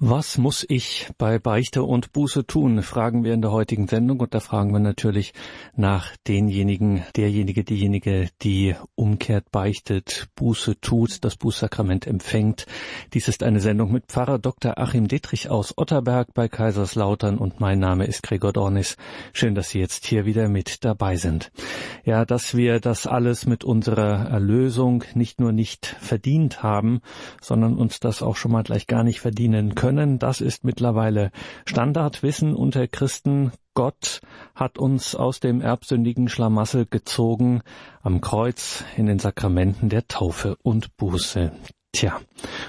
Was muss ich bei Beichte und Buße tun, fragen wir in der heutigen Sendung und da fragen wir natürlich nach denjenigen, derjenige, diejenige, die umkehrt, beichtet, Buße tut, das Bußsakrament empfängt. Dies ist eine Sendung mit Pfarrer Dr. Achim Dittrich aus Otterberg bei Kaiserslautern und mein Name ist Gregor Dornis. Schön, dass Sie jetzt hier wieder mit dabei sind. Ja, dass wir das alles mit unserer Erlösung nicht nur nicht verdient haben, sondern uns das auch schon mal gleich gar nicht verdienen können können. Das ist mittlerweile Standardwissen unter Christen. Gott hat uns aus dem erbsündigen Schlamassel gezogen am Kreuz in den Sakramenten der Taufe und Buße. Tja,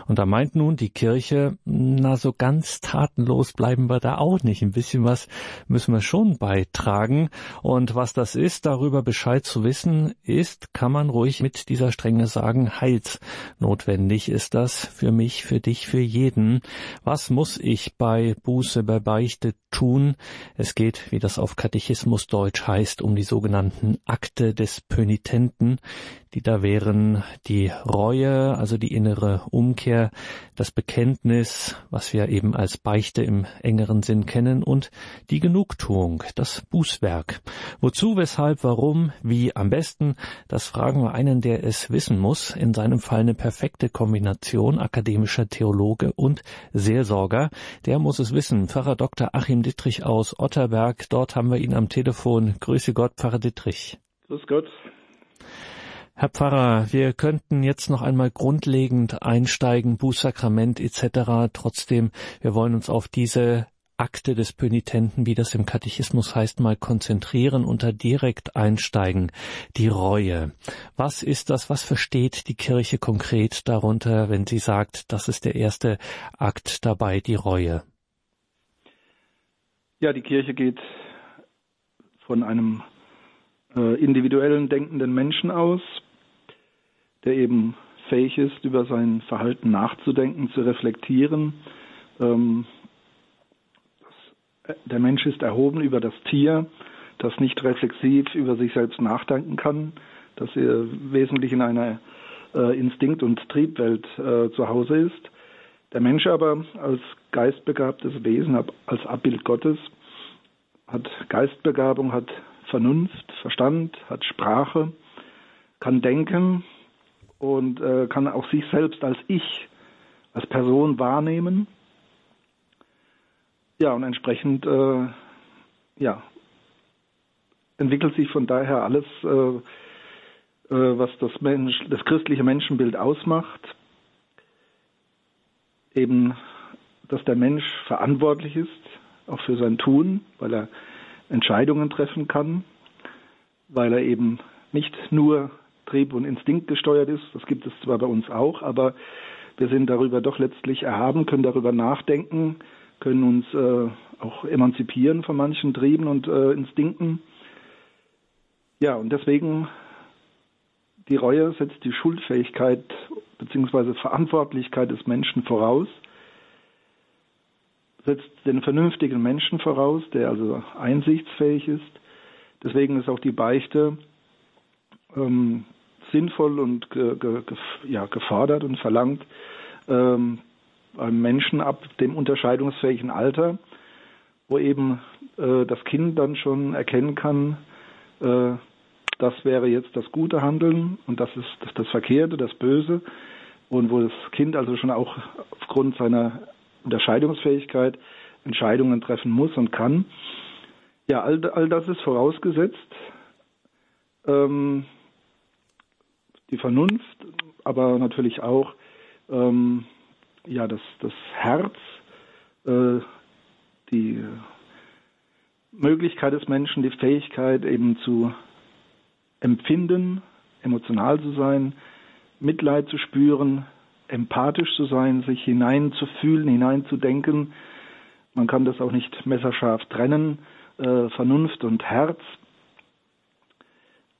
und da meint nun die Kirche, na so ganz tatenlos bleiben wir da auch nicht. Ein bisschen was müssen wir schon beitragen. Und was das ist, darüber Bescheid zu wissen, ist, kann man ruhig mit dieser Strenge sagen, heilsnotwendig ist das für mich, für dich, für jeden. Was muss ich bei Buße, bei Beichte tun? Es geht, wie das auf Katechismus Deutsch heißt, um die sogenannten Akte des Pönitenten die da wären die Reue, also die innere Umkehr, das Bekenntnis, was wir eben als Beichte im engeren Sinn kennen, und die Genugtuung, das Bußwerk. Wozu, weshalb, warum, wie am besten, das fragen wir einen, der es wissen muss, in seinem Fall eine perfekte Kombination akademischer Theologe und Seelsorger. Der muss es wissen. Pfarrer Dr. Achim Dittrich aus Otterberg, dort haben wir ihn am Telefon. Grüße Gott, Pfarrer Dittrich. Grüß Gott. Herr Pfarrer, wir könnten jetzt noch einmal grundlegend einsteigen, Bußsakrament etc. Trotzdem, wir wollen uns auf diese Akte des Pönitenten, wie das im Katechismus heißt, mal konzentrieren und da direkt einsteigen. Die Reue. Was ist das? Was versteht die Kirche konkret darunter, wenn sie sagt, das ist der erste Akt dabei, die Reue? Ja, die Kirche geht von einem äh, individuellen denkenden Menschen aus, der eben fähig ist, über sein Verhalten nachzudenken, zu reflektieren. Ähm, das, der Mensch ist erhoben über das Tier, das nicht reflexiv über sich selbst nachdenken kann, das er wesentlich in einer äh, Instinkt- und Triebwelt äh, zu Hause ist. Der Mensch aber als geistbegabtes Wesen, als Abbild Gottes, hat Geistbegabung, hat Vernunft, Verstand, hat Sprache, kann denken, und äh, kann auch sich selbst als Ich, als Person wahrnehmen. Ja, und entsprechend äh, ja, entwickelt sich von daher alles, äh, äh, was das, Mensch, das christliche Menschenbild ausmacht. Eben, dass der Mensch verantwortlich ist, auch für sein Tun, weil er Entscheidungen treffen kann, weil er eben nicht nur Trieb und Instinkt gesteuert ist. Das gibt es zwar bei uns auch, aber wir sind darüber doch letztlich erhaben, können darüber nachdenken, können uns äh, auch emanzipieren von manchen Trieben und äh, Instinkten. Ja, und deswegen die Reue setzt die Schuldfähigkeit bzw. Verantwortlichkeit des Menschen voraus, setzt den vernünftigen Menschen voraus, der also einsichtsfähig ist. Deswegen ist auch die Beichte ähm, sinnvoll und ge, ge, ja, gefordert und verlangt ähm, beim Menschen ab dem unterscheidungsfähigen Alter, wo eben äh, das Kind dann schon erkennen kann, äh, das wäre jetzt das gute Handeln und das ist das, das Verkehrte, das Böse und wo das Kind also schon auch aufgrund seiner Unterscheidungsfähigkeit Entscheidungen treffen muss und kann. Ja, all, all das ist vorausgesetzt. Ähm, die Vernunft, aber natürlich auch ähm, ja, das, das Herz, äh, die Möglichkeit des Menschen, die Fähigkeit eben zu empfinden, emotional zu sein, Mitleid zu spüren, empathisch zu sein, sich hineinzufühlen, hineinzudenken. Man kann das auch nicht messerscharf trennen, äh, Vernunft und Herz.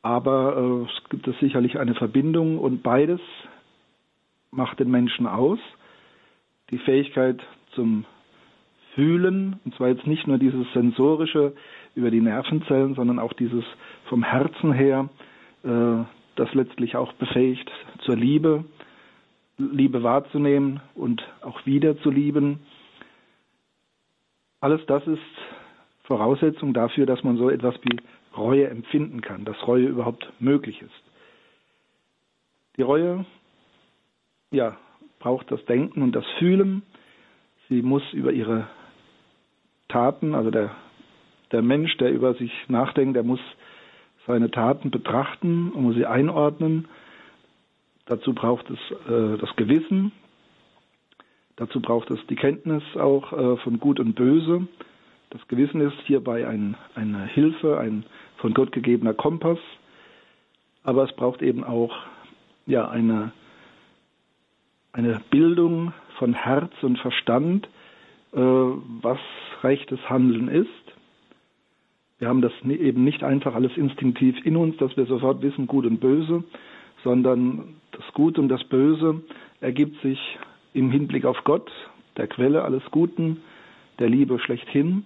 Aber äh, es gibt es sicherlich eine Verbindung und beides macht den Menschen aus. Die Fähigkeit zum Fühlen, und zwar jetzt nicht nur dieses sensorische über die Nervenzellen, sondern auch dieses vom Herzen her, äh, das letztlich auch befähigt zur Liebe, Liebe wahrzunehmen und auch wieder zu lieben. Alles das ist Voraussetzung dafür, dass man so etwas wie Reue empfinden kann, dass Reue überhaupt möglich ist. Die Reue, ja, braucht das Denken und das Fühlen. Sie muss über ihre Taten, also der, der Mensch, der über sich nachdenkt, der muss seine Taten betrachten und muss sie einordnen. Dazu braucht es äh, das Gewissen. Dazu braucht es die Kenntnis auch äh, von Gut und Böse. Das Gewissen ist hierbei ein, eine Hilfe, ein von Gott gegebener Kompass. Aber es braucht eben auch ja, eine, eine Bildung von Herz und Verstand, was rechtes Handeln ist. Wir haben das eben nicht einfach alles instinktiv in uns, dass wir sofort wissen, gut und böse, sondern das Gute und das Böse ergibt sich im Hinblick auf Gott, der Quelle alles Guten, der Liebe schlechthin.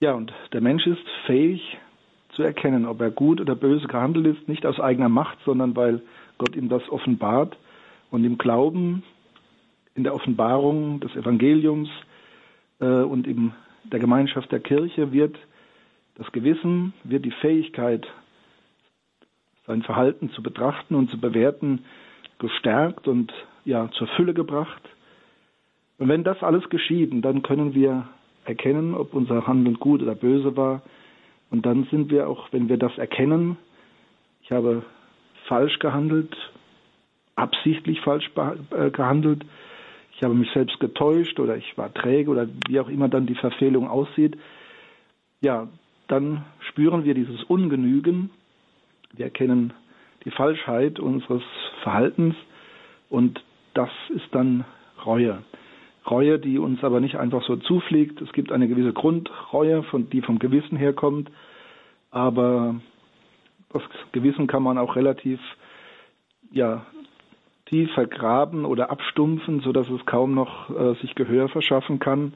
Ja, und der Mensch ist fähig zu erkennen, ob er gut oder böse gehandelt ist, nicht aus eigener Macht, sondern weil Gott ihm das offenbart und im Glauben, in der Offenbarung des Evangeliums äh, und in der Gemeinschaft der Kirche wird das Gewissen, wird die Fähigkeit, sein Verhalten zu betrachten und zu bewerten, gestärkt und ja zur Fülle gebracht. Und wenn das alles geschieht, dann können wir erkennen, ob unser Handeln gut oder böse war. Und dann sind wir auch, wenn wir das erkennen, ich habe falsch gehandelt, absichtlich falsch äh, gehandelt, ich habe mich selbst getäuscht oder ich war träge oder wie auch immer dann die Verfehlung aussieht, ja, dann spüren wir dieses Ungenügen, wir erkennen die Falschheit unseres Verhaltens und das ist dann Reue. Reue, die uns aber nicht einfach so zufliegt. Es gibt eine gewisse Grundreue, von, die vom Gewissen herkommt, aber das Gewissen kann man auch relativ ja, tief vergraben oder abstumpfen, sodass es kaum noch äh, sich Gehör verschaffen kann.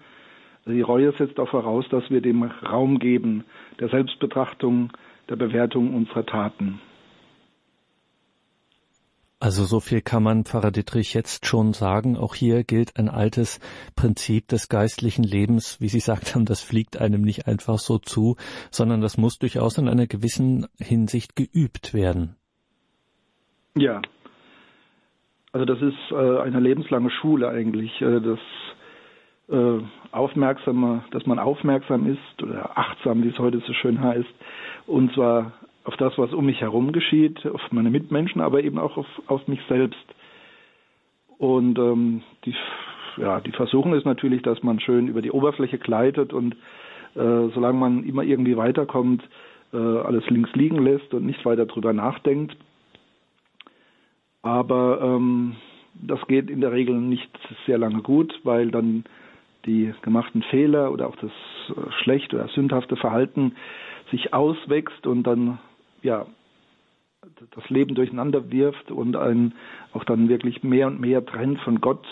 Die Reue setzt auch voraus, dass wir dem Raum geben, der Selbstbetrachtung, der Bewertung unserer Taten. Also so viel kann man, Pfarrer Dittrich, jetzt schon sagen. Auch hier gilt ein altes Prinzip des geistlichen Lebens. Wie Sie gesagt haben, das fliegt einem nicht einfach so zu, sondern das muss durchaus in einer gewissen Hinsicht geübt werden. Ja. Also das ist äh, eine lebenslange Schule eigentlich. Äh, das äh, Aufmerksame, dass man aufmerksam ist oder achtsam, wie es heute so schön heißt, und zwar auf das, was um mich herum geschieht, auf meine Mitmenschen, aber eben auch auf, auf mich selbst. Und ähm, die, ja, die Versuchung ist natürlich, dass man schön über die Oberfläche gleitet und äh, solange man immer irgendwie weiterkommt, äh, alles links liegen lässt und nicht weiter drüber nachdenkt. Aber ähm, das geht in der Regel nicht sehr lange gut, weil dann die gemachten Fehler oder auch das äh, schlechte oder sündhafte Verhalten sich auswächst und dann ja, das Leben durcheinander wirft und einen auch dann wirklich mehr und mehr trennt von Gott.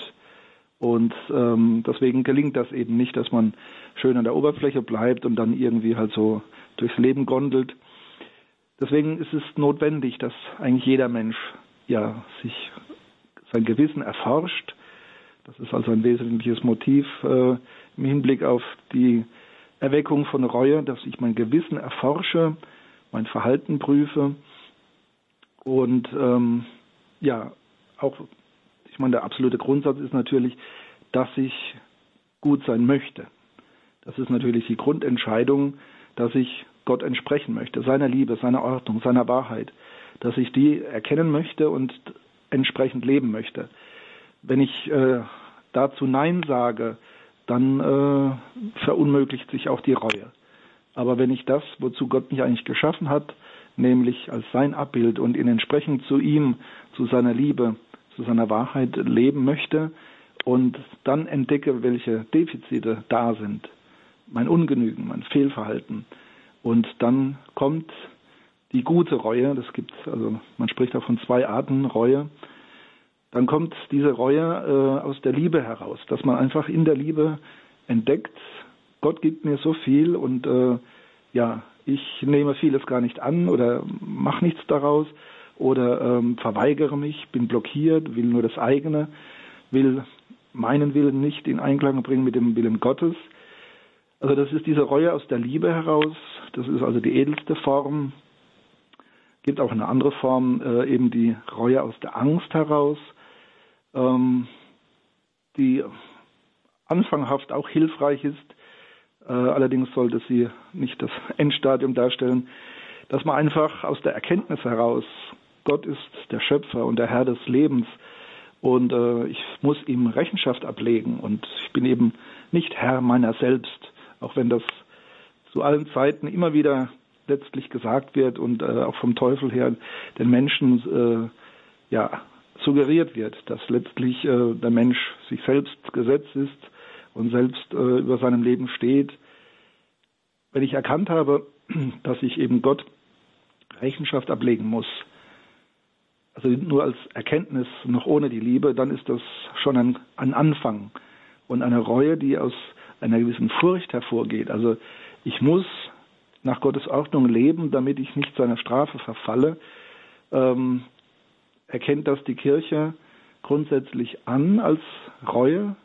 Und ähm, deswegen gelingt das eben nicht, dass man schön an der Oberfläche bleibt und dann irgendwie halt so durchs Leben gondelt. Deswegen ist es notwendig, dass eigentlich jeder Mensch ja sich sein Gewissen erforscht. Das ist also ein wesentliches Motiv äh, im Hinblick auf die Erweckung von Reue, dass ich mein Gewissen erforsche, mein Verhalten prüfe und ähm, ja, auch, ich meine, der absolute Grundsatz ist natürlich, dass ich gut sein möchte. Das ist natürlich die Grundentscheidung, dass ich Gott entsprechen möchte, seiner Liebe, seiner Ordnung, seiner Wahrheit, dass ich die erkennen möchte und entsprechend leben möchte. Wenn ich äh, dazu Nein sage, dann äh, verunmöglicht sich auch die Reue. Aber wenn ich das, wozu Gott mich eigentlich geschaffen hat, nämlich als sein Abbild und in entsprechend zu ihm, zu seiner Liebe, zu seiner Wahrheit leben möchte und dann entdecke, welche Defizite da sind, mein Ungenügen, mein Fehlverhalten, und dann kommt die gute Reue, das gibt also man spricht auch von zwei Arten Reue, dann kommt diese Reue äh, aus der Liebe heraus, dass man einfach in der Liebe entdeckt, Gott gibt mir so viel und äh, ja, ich nehme vieles gar nicht an oder mache nichts daraus oder ähm, verweigere mich, bin blockiert, will nur das eigene, will meinen Willen nicht in Einklang bringen mit dem Willen Gottes. Also das ist diese Reue aus der Liebe heraus. Das ist also die edelste Form. Gibt auch eine andere Form, äh, eben die Reue aus der Angst heraus, ähm, die anfanghaft auch hilfreich ist. Äh, allerdings sollte sie nicht das Endstadium darstellen, dass man einfach aus der Erkenntnis heraus, Gott ist der Schöpfer und der Herr des Lebens und äh, ich muss ihm Rechenschaft ablegen und ich bin eben nicht Herr meiner selbst, auch wenn das zu allen Zeiten immer wieder letztlich gesagt wird und äh, auch vom Teufel her den Menschen äh, ja suggeriert wird, dass letztlich äh, der Mensch sich selbst Gesetz ist und selbst äh, über seinem Leben steht. Wenn ich erkannt habe, dass ich eben Gott Rechenschaft ablegen muss, also nur als Erkenntnis, noch ohne die Liebe, dann ist das schon ein, ein Anfang und eine Reue, die aus einer gewissen Furcht hervorgeht. Also ich muss nach Gottes Ordnung leben, damit ich nicht seiner Strafe verfalle. Ähm, erkennt das die Kirche grundsätzlich an als Reue,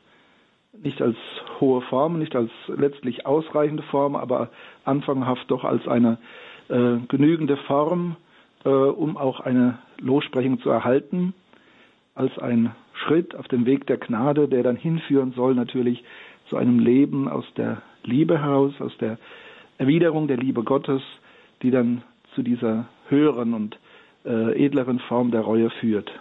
nicht als hohe Form, nicht als letztlich ausreichende Form, aber anfanghaft doch als eine äh, genügende Form, äh, um auch eine Lossprechung zu erhalten, als ein Schritt auf dem Weg der Gnade, der dann hinführen soll natürlich zu einem Leben aus der Liebe heraus, aus der Erwiderung der Liebe Gottes, die dann zu dieser höheren und äh, edleren Form der Reue führt.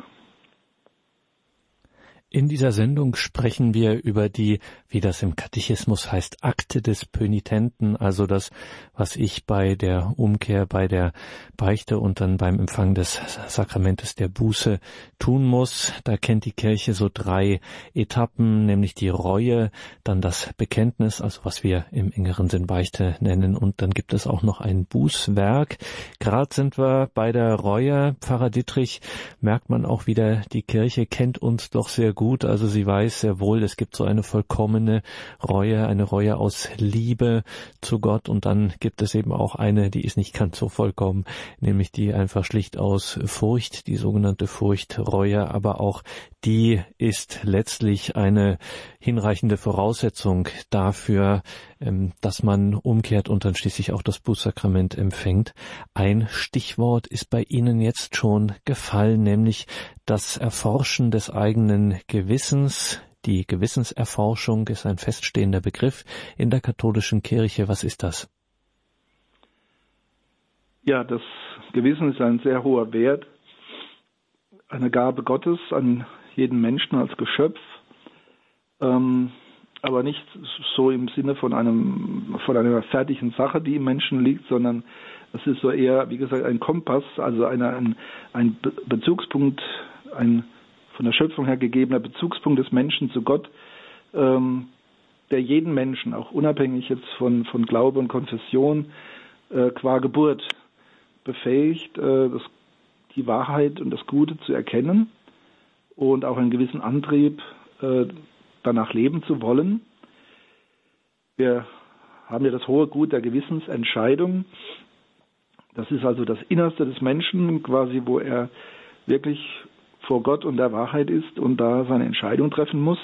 In dieser Sendung sprechen wir über die, wie das im Katechismus heißt, Akte des Pönitenten, also das, was ich bei der Umkehr, bei der Beichte und dann beim Empfang des Sakramentes der Buße tun muss. Da kennt die Kirche so drei Etappen, nämlich die Reue, dann das Bekenntnis, also was wir im engeren Sinn Beichte nennen, und dann gibt es auch noch ein Bußwerk. Gerade sind wir bei der Reue. Pfarrer Dittrich merkt man auch wieder, die Kirche kennt uns doch sehr gut. Also sie weiß sehr wohl, es gibt so eine vollkommene Reue, eine Reue aus Liebe zu Gott und dann gibt es eben auch eine, die ist nicht ganz so vollkommen, nämlich die einfach schlicht aus Furcht, die sogenannte Furchtreue, aber auch die ist letztlich eine hinreichende Voraussetzung dafür, ähm, dass man umkehrt und dann schließlich auch das Bußsakrament empfängt. Ein Stichwort ist bei Ihnen jetzt schon gefallen, nämlich das Erforschen des eigenen Gewissens. Die Gewissenserforschung ist ein feststehender Begriff in der katholischen Kirche. Was ist das? Ja, das Gewissen ist ein sehr hoher Wert, eine Gabe Gottes an jeden Menschen als Geschöpf, ähm, aber nicht so im Sinne von einem von einer fertigen Sache, die im Menschen liegt, sondern es ist so eher, wie gesagt, ein Kompass, also eine, ein, ein Bezugspunkt, ein von der Schöpfung her gegebener Bezugspunkt des Menschen zu Gott, ähm, der jeden Menschen, auch unabhängig jetzt von, von Glaube und Konfession, äh, qua Geburt befähigt, äh, das, die Wahrheit und das Gute zu erkennen und auch einen gewissen Antrieb, äh, danach leben zu wollen. Wir haben ja das hohe Gut der Gewissensentscheidung. Das ist also das Innerste des Menschen, quasi, wo er wirklich vor Gott und der Wahrheit ist und da seine Entscheidung treffen muss.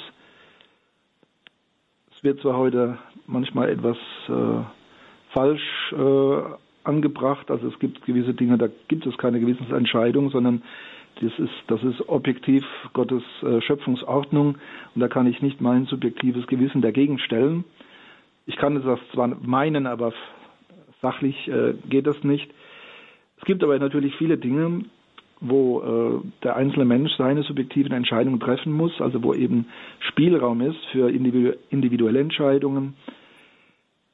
Es wird zwar heute manchmal etwas äh, falsch äh, angebracht, also es gibt gewisse Dinge, da gibt es keine Gewissensentscheidung, sondern das ist, das ist objektiv Gottes äh, Schöpfungsordnung und da kann ich nicht mein subjektives Gewissen dagegen stellen. Ich kann das zwar meinen, aber sachlich äh, geht das nicht. Es gibt aber natürlich viele Dinge, wo äh, der einzelne Mensch seine subjektiven Entscheidungen treffen muss, also wo eben Spielraum ist für individuelle Entscheidungen.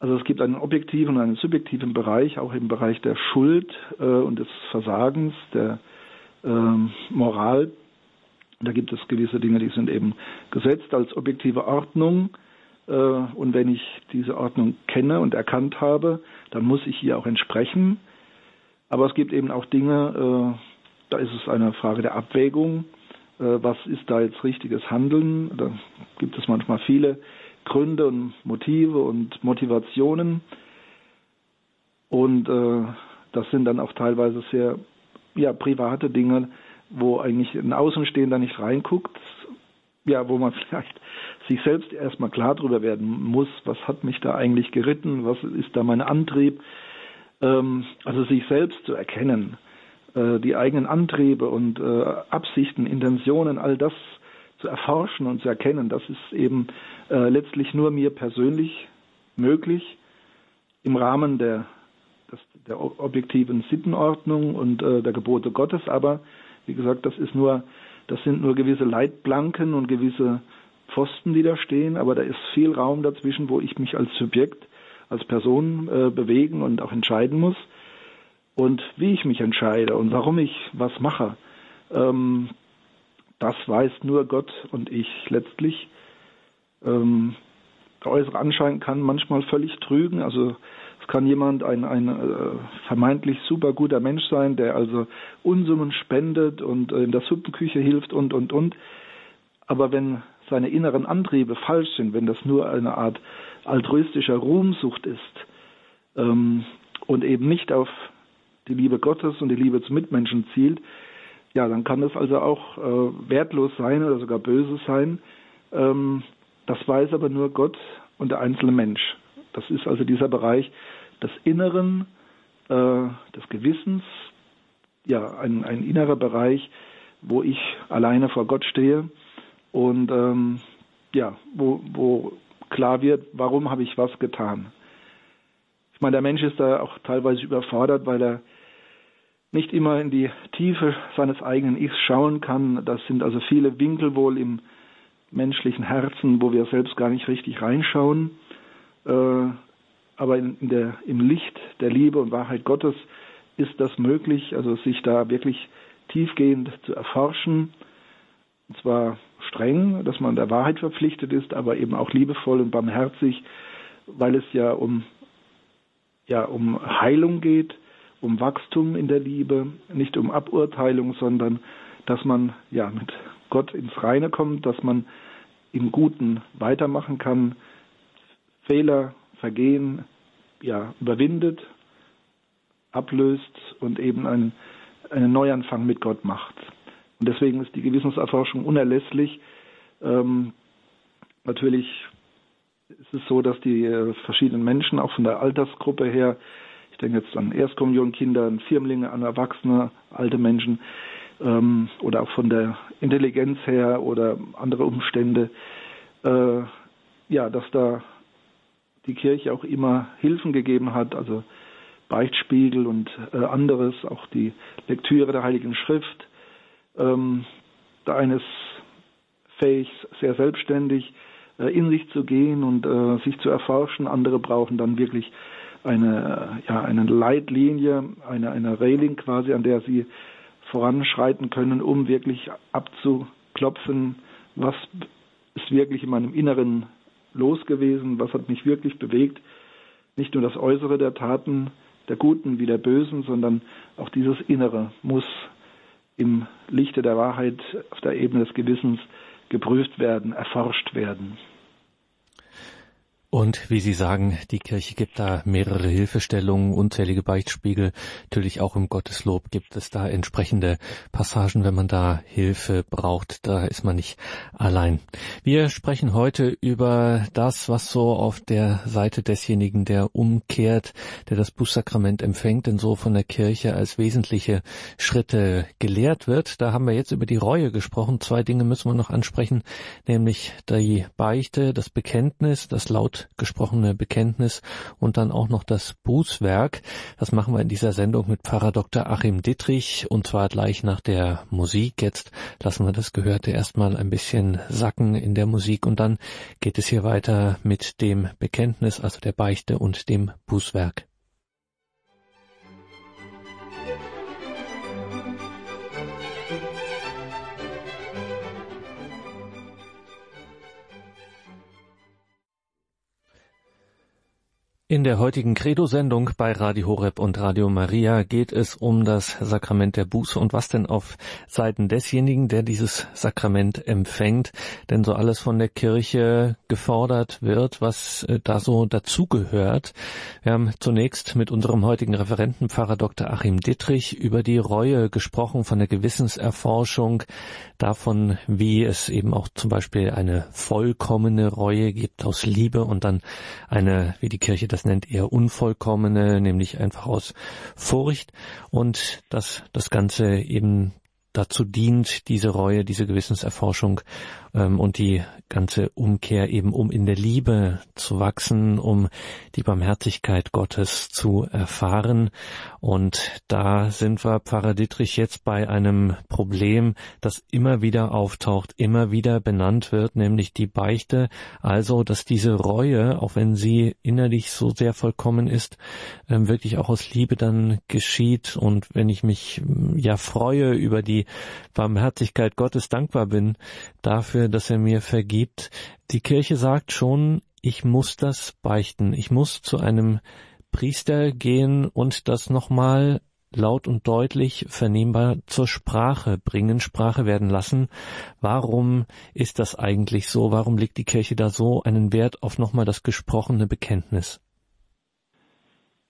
Also es gibt einen objektiven und einen subjektiven Bereich, auch im Bereich der Schuld äh, und des Versagens, der Moral. Da gibt es gewisse Dinge, die sind eben gesetzt als objektive Ordnung. Äh, und wenn ich diese Ordnung kenne und erkannt habe, dann muss ich hier auch entsprechen. Aber es gibt eben auch Dinge, äh, da ist es eine Frage der Abwägung. Äh, was ist da jetzt richtiges Handeln? Da gibt es manchmal viele Gründe und Motive und Motivationen. Und das sind dann auch teilweise sehr ja, private Dinge, wo eigentlich ein Außenstehender nicht reinguckt. ja, wo man vielleicht sich selbst erstmal klar darüber werden muss, was hat mich da eigentlich geritten, was ist da mein Antrieb. Ähm, also sich selbst zu erkennen, äh, die eigenen Antriebe und äh, Absichten, Intentionen, all das zu erforschen und zu erkennen, das ist eben äh, letztlich nur mir persönlich möglich im Rahmen der, des, der objektiven Sittenordnung und äh, der Gebote Gottes. Aber wie gesagt, das ist nur, das sind nur gewisse Leitplanken und gewisse Pfosten, die da stehen. Aber da ist viel Raum dazwischen, wo ich mich als Subjekt, als Person äh, bewegen und auch entscheiden muss. Und wie ich mich entscheide und warum ich was mache, ähm, das weiß nur Gott und ich letztlich. Ähm, der äußere Anschein kann manchmal völlig trügen. Also kann jemand ein, ein äh, vermeintlich super guter Mensch sein, der also Unsummen spendet und äh, in der Suppenküche hilft und, und, und. Aber wenn seine inneren Antriebe falsch sind, wenn das nur eine Art altruistischer Ruhmsucht ist ähm, und eben nicht auf die Liebe Gottes und die Liebe zu Mitmenschen zielt, ja, dann kann das also auch äh, wertlos sein oder sogar böse sein. Ähm, das weiß aber nur Gott und der einzelne Mensch. Das ist also dieser Bereich des Inneren, äh, des Gewissens, ja, ein, ein innerer Bereich, wo ich alleine vor Gott stehe und ähm, ja, wo, wo klar wird, warum habe ich was getan. Ich meine, der Mensch ist da auch teilweise überfordert, weil er nicht immer in die Tiefe seines eigenen Ichs schauen kann. Das sind also viele Winkel wohl im menschlichen Herzen, wo wir selbst gar nicht richtig reinschauen. Äh, aber in, in der, im Licht der Liebe und Wahrheit Gottes ist das möglich, also sich da wirklich tiefgehend zu erforschen. Und zwar streng, dass man der Wahrheit verpflichtet ist, aber eben auch liebevoll und barmherzig, weil es ja um, ja, um Heilung geht, um Wachstum in der Liebe, nicht um Aburteilung, sondern dass man ja mit Gott ins Reine kommt, dass man im Guten weitermachen kann, Fehler, Vergehen ja, überwindet, ablöst und eben einen, einen Neuanfang mit Gott macht. Und deswegen ist die Gewissenserforschung unerlässlich. Ähm, natürlich ist es so, dass die äh, verschiedenen Menschen auch von der Altersgruppe her, ich denke jetzt an Erstkommunionkinder, Firmlinge, an Erwachsene, alte Menschen, ähm, oder auch von der Intelligenz her oder andere Umstände, äh, ja, dass da die Kirche auch immer Hilfen gegeben hat, also Beichtspiegel und äh, anderes, auch die Lektüre der Heiligen Schrift. Ähm, der eine ist fähig, sehr selbstständig äh, in sich zu gehen und äh, sich zu erforschen. Andere brauchen dann wirklich eine, ja, eine Leitlinie, eine, eine Railing quasi, an der sie voranschreiten können, um wirklich abzuklopfen, was ist wirklich in meinem Inneren los gewesen, was hat mich wirklich bewegt. Nicht nur das Äußere der Taten, der Guten wie der Bösen, sondern auch dieses Innere muss im Lichte der Wahrheit auf der Ebene des Gewissens geprüft werden, erforscht werden. Und wie Sie sagen, die Kirche gibt da mehrere Hilfestellungen, unzählige Beichtspiegel. Natürlich auch im Gotteslob gibt es da entsprechende Passagen, wenn man da Hilfe braucht. Da ist man nicht allein. Wir sprechen heute über das, was so auf der Seite desjenigen, der umkehrt, der das Bußsakrament empfängt, denn so von der Kirche als wesentliche Schritte gelehrt wird. Da haben wir jetzt über die Reue gesprochen. Zwei Dinge müssen wir noch ansprechen, nämlich die Beichte, das Bekenntnis, das laut gesprochene Bekenntnis und dann auch noch das Bußwerk. Das machen wir in dieser Sendung mit Pfarrer Dr. Achim Dittrich und zwar gleich nach der Musik. Jetzt lassen wir das Gehörte erstmal ein bisschen sacken in der Musik und dann geht es hier weiter mit dem Bekenntnis, also der Beichte und dem Bußwerk. In der heutigen Credo-Sendung bei Radio Horeb und Radio Maria geht es um das Sakrament der Buße und was denn auf Seiten desjenigen, der dieses Sakrament empfängt, denn so alles von der Kirche gefordert wird, was äh, da so dazugehört. Wir haben zunächst mit unserem heutigen Referenten Pfarrer Dr. Achim Dittrich über die Reue gesprochen, von der Gewissenserforschung, davon, wie es eben auch zum Beispiel eine vollkommene Reue gibt aus Liebe und dann eine, wie die Kirche das nennt er unvollkommene, nämlich einfach aus Furcht. Und dass das Ganze eben dazu dient, diese Reue, diese Gewissenserforschung und die ganze Umkehr eben, um in der Liebe zu wachsen, um die Barmherzigkeit Gottes zu erfahren. Und da sind wir, Pfarrer Dietrich, jetzt bei einem Problem, das immer wieder auftaucht, immer wieder benannt wird, nämlich die Beichte. Also, dass diese Reue, auch wenn sie innerlich so sehr vollkommen ist, ähm, wirklich auch aus Liebe dann geschieht. Und wenn ich mich ja freue über die Barmherzigkeit Gottes, dankbar bin dafür, dafür, dass er mir vergibt. Die Kirche sagt schon, ich muss das beichten. Ich muss zu einem Priester gehen und das nochmal laut und deutlich vernehmbar zur Sprache bringen, Sprache werden lassen. Warum ist das eigentlich so? Warum legt die Kirche da so einen Wert auf nochmal das gesprochene Bekenntnis?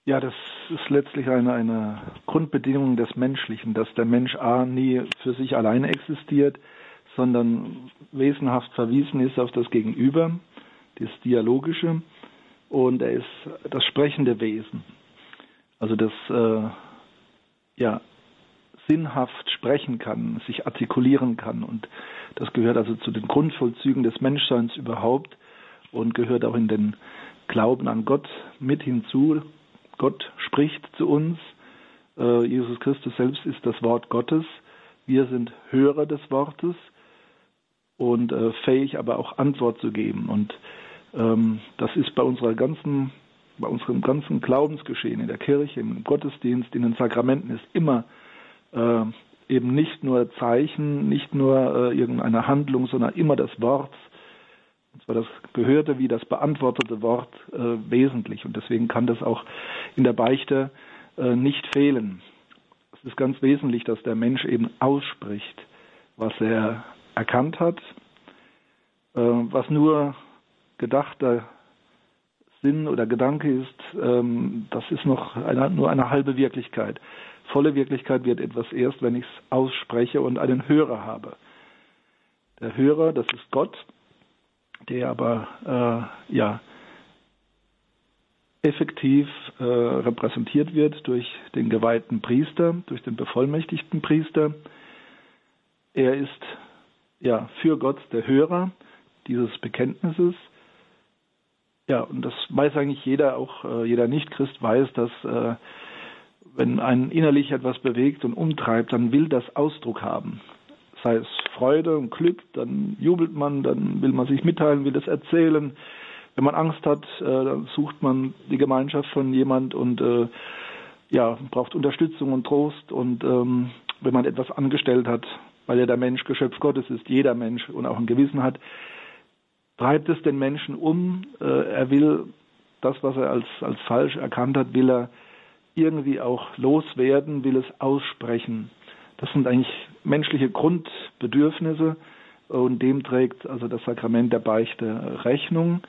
Ja, das ist letztlich eine, eine Grundbedingung des Menschlichen, dass der Mensch A nie für sich alleine existiert, sondern wesenhaft verwiesen ist auf das Gegenüber, das Dialogische, und er ist das sprechende Wesen. Also das äh, ja sinnhaft sprechen kann, sich artikulieren kann. Und das gehört also zu den Grundvollzügen des Menschseins überhaupt und gehört auch in den Glauben an Gott mit hinzu. Gott spricht zu uns. Äh, Jesus Christus selbst ist das Wort Gottes. Wir sind Hörer des Wortes und äh, fähig, aber auch Antwort zu geben. Und ähm, das ist bei unserer ganzen, bei unserem ganzen Glaubensgeschehen in der Kirche, im Gottesdienst, in den Sakramenten ist immer äh, eben nicht nur Zeichen, nicht nur äh, irgendeine Handlung, sondern immer das Wort, und zwar das gehörte wie das beantwortete Wort äh, wesentlich. Und deswegen kann das auch in der Beichte äh, nicht fehlen. Es ist ganz wesentlich, dass der Mensch eben ausspricht, was er erkannt hat, äh, was nur gedachter Sinn oder Gedanke ist, ähm, das ist noch eine, nur eine halbe Wirklichkeit. Volle Wirklichkeit wird etwas erst, wenn ich es ausspreche und einen Hörer habe. Der Hörer, das ist Gott, der aber äh, ja effektiv äh, repräsentiert wird durch den geweihten Priester, durch den bevollmächtigten Priester. Er ist ja, für Gott der Hörer dieses Bekenntnisses. Ja, und das weiß eigentlich jeder, auch äh, jeder Nicht-Christ weiß, dass äh, wenn einen innerlich etwas bewegt und umtreibt, dann will das Ausdruck haben. Sei es Freude und Glück, dann jubelt man, dann will man sich mitteilen, will es erzählen. Wenn man Angst hat, äh, dann sucht man die Gemeinschaft von jemand und äh, ja, braucht Unterstützung und Trost. Und ähm, wenn man etwas angestellt hat, weil ja der Mensch Geschöpf Gottes ist, jeder Mensch und auch ein Gewissen hat, treibt es den Menschen um. Äh, er will das, was er als, als falsch erkannt hat, will er irgendwie auch loswerden, will es aussprechen. Das sind eigentlich menschliche Grundbedürfnisse und dem trägt also das Sakrament der Beichte Rechnung,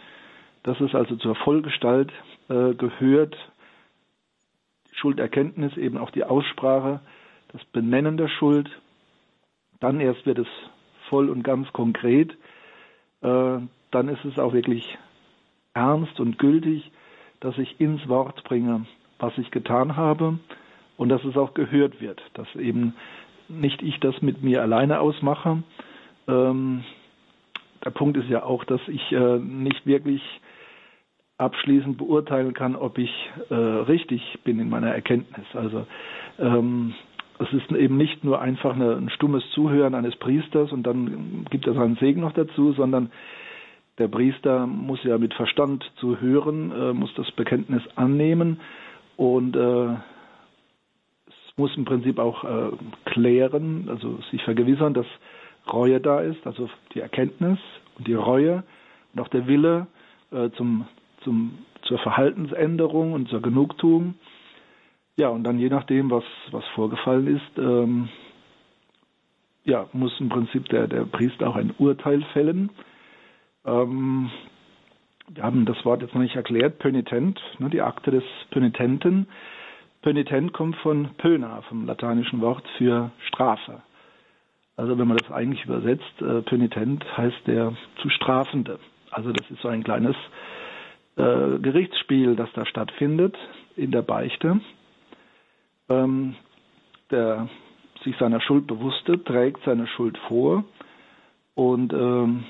dass es also zur Vollgestalt äh, gehört, Schulderkenntnis, eben auch die Aussprache, das Benennen der Schuld, dann erst wird es voll und ganz konkret. Äh, dann ist es auch wirklich ernst und gültig, dass ich ins Wort bringe, was ich getan habe und dass es auch gehört wird, dass eben nicht ich das mit mir alleine ausmache. Ähm, der Punkt ist ja auch, dass ich äh, nicht wirklich abschließend beurteilen kann, ob ich äh, richtig bin in meiner Erkenntnis. Also ähm, es ist eben nicht nur einfach ein stummes Zuhören eines Priesters und dann gibt er seinen Segen noch dazu, sondern der Priester muss ja mit Verstand zuhören, äh, muss das Bekenntnis annehmen und äh, muss im Prinzip auch äh, klären, also sich vergewissern, dass Reue da ist, also die Erkenntnis und die Reue und auch der Wille äh, zum zum, zur Verhaltensänderung und zur Genugtuung. Ja, und dann je nachdem, was, was vorgefallen ist, ähm, ja, muss im Prinzip der, der Priester auch ein Urteil fällen. Ähm, wir haben das Wort jetzt noch nicht erklärt, Pönitent, ne, die Akte des Pönitenten. Pönitent kommt von Pöna, vom lateinischen Wort für Strafe. Also wenn man das eigentlich übersetzt, äh, Pönitent heißt der zu Strafende. Also das ist so ein kleines äh, Gerichtsspiel, das da stattfindet in der Beichte. Ähm, der sich seiner Schuld bewusste, trägt seine Schuld vor und ähm,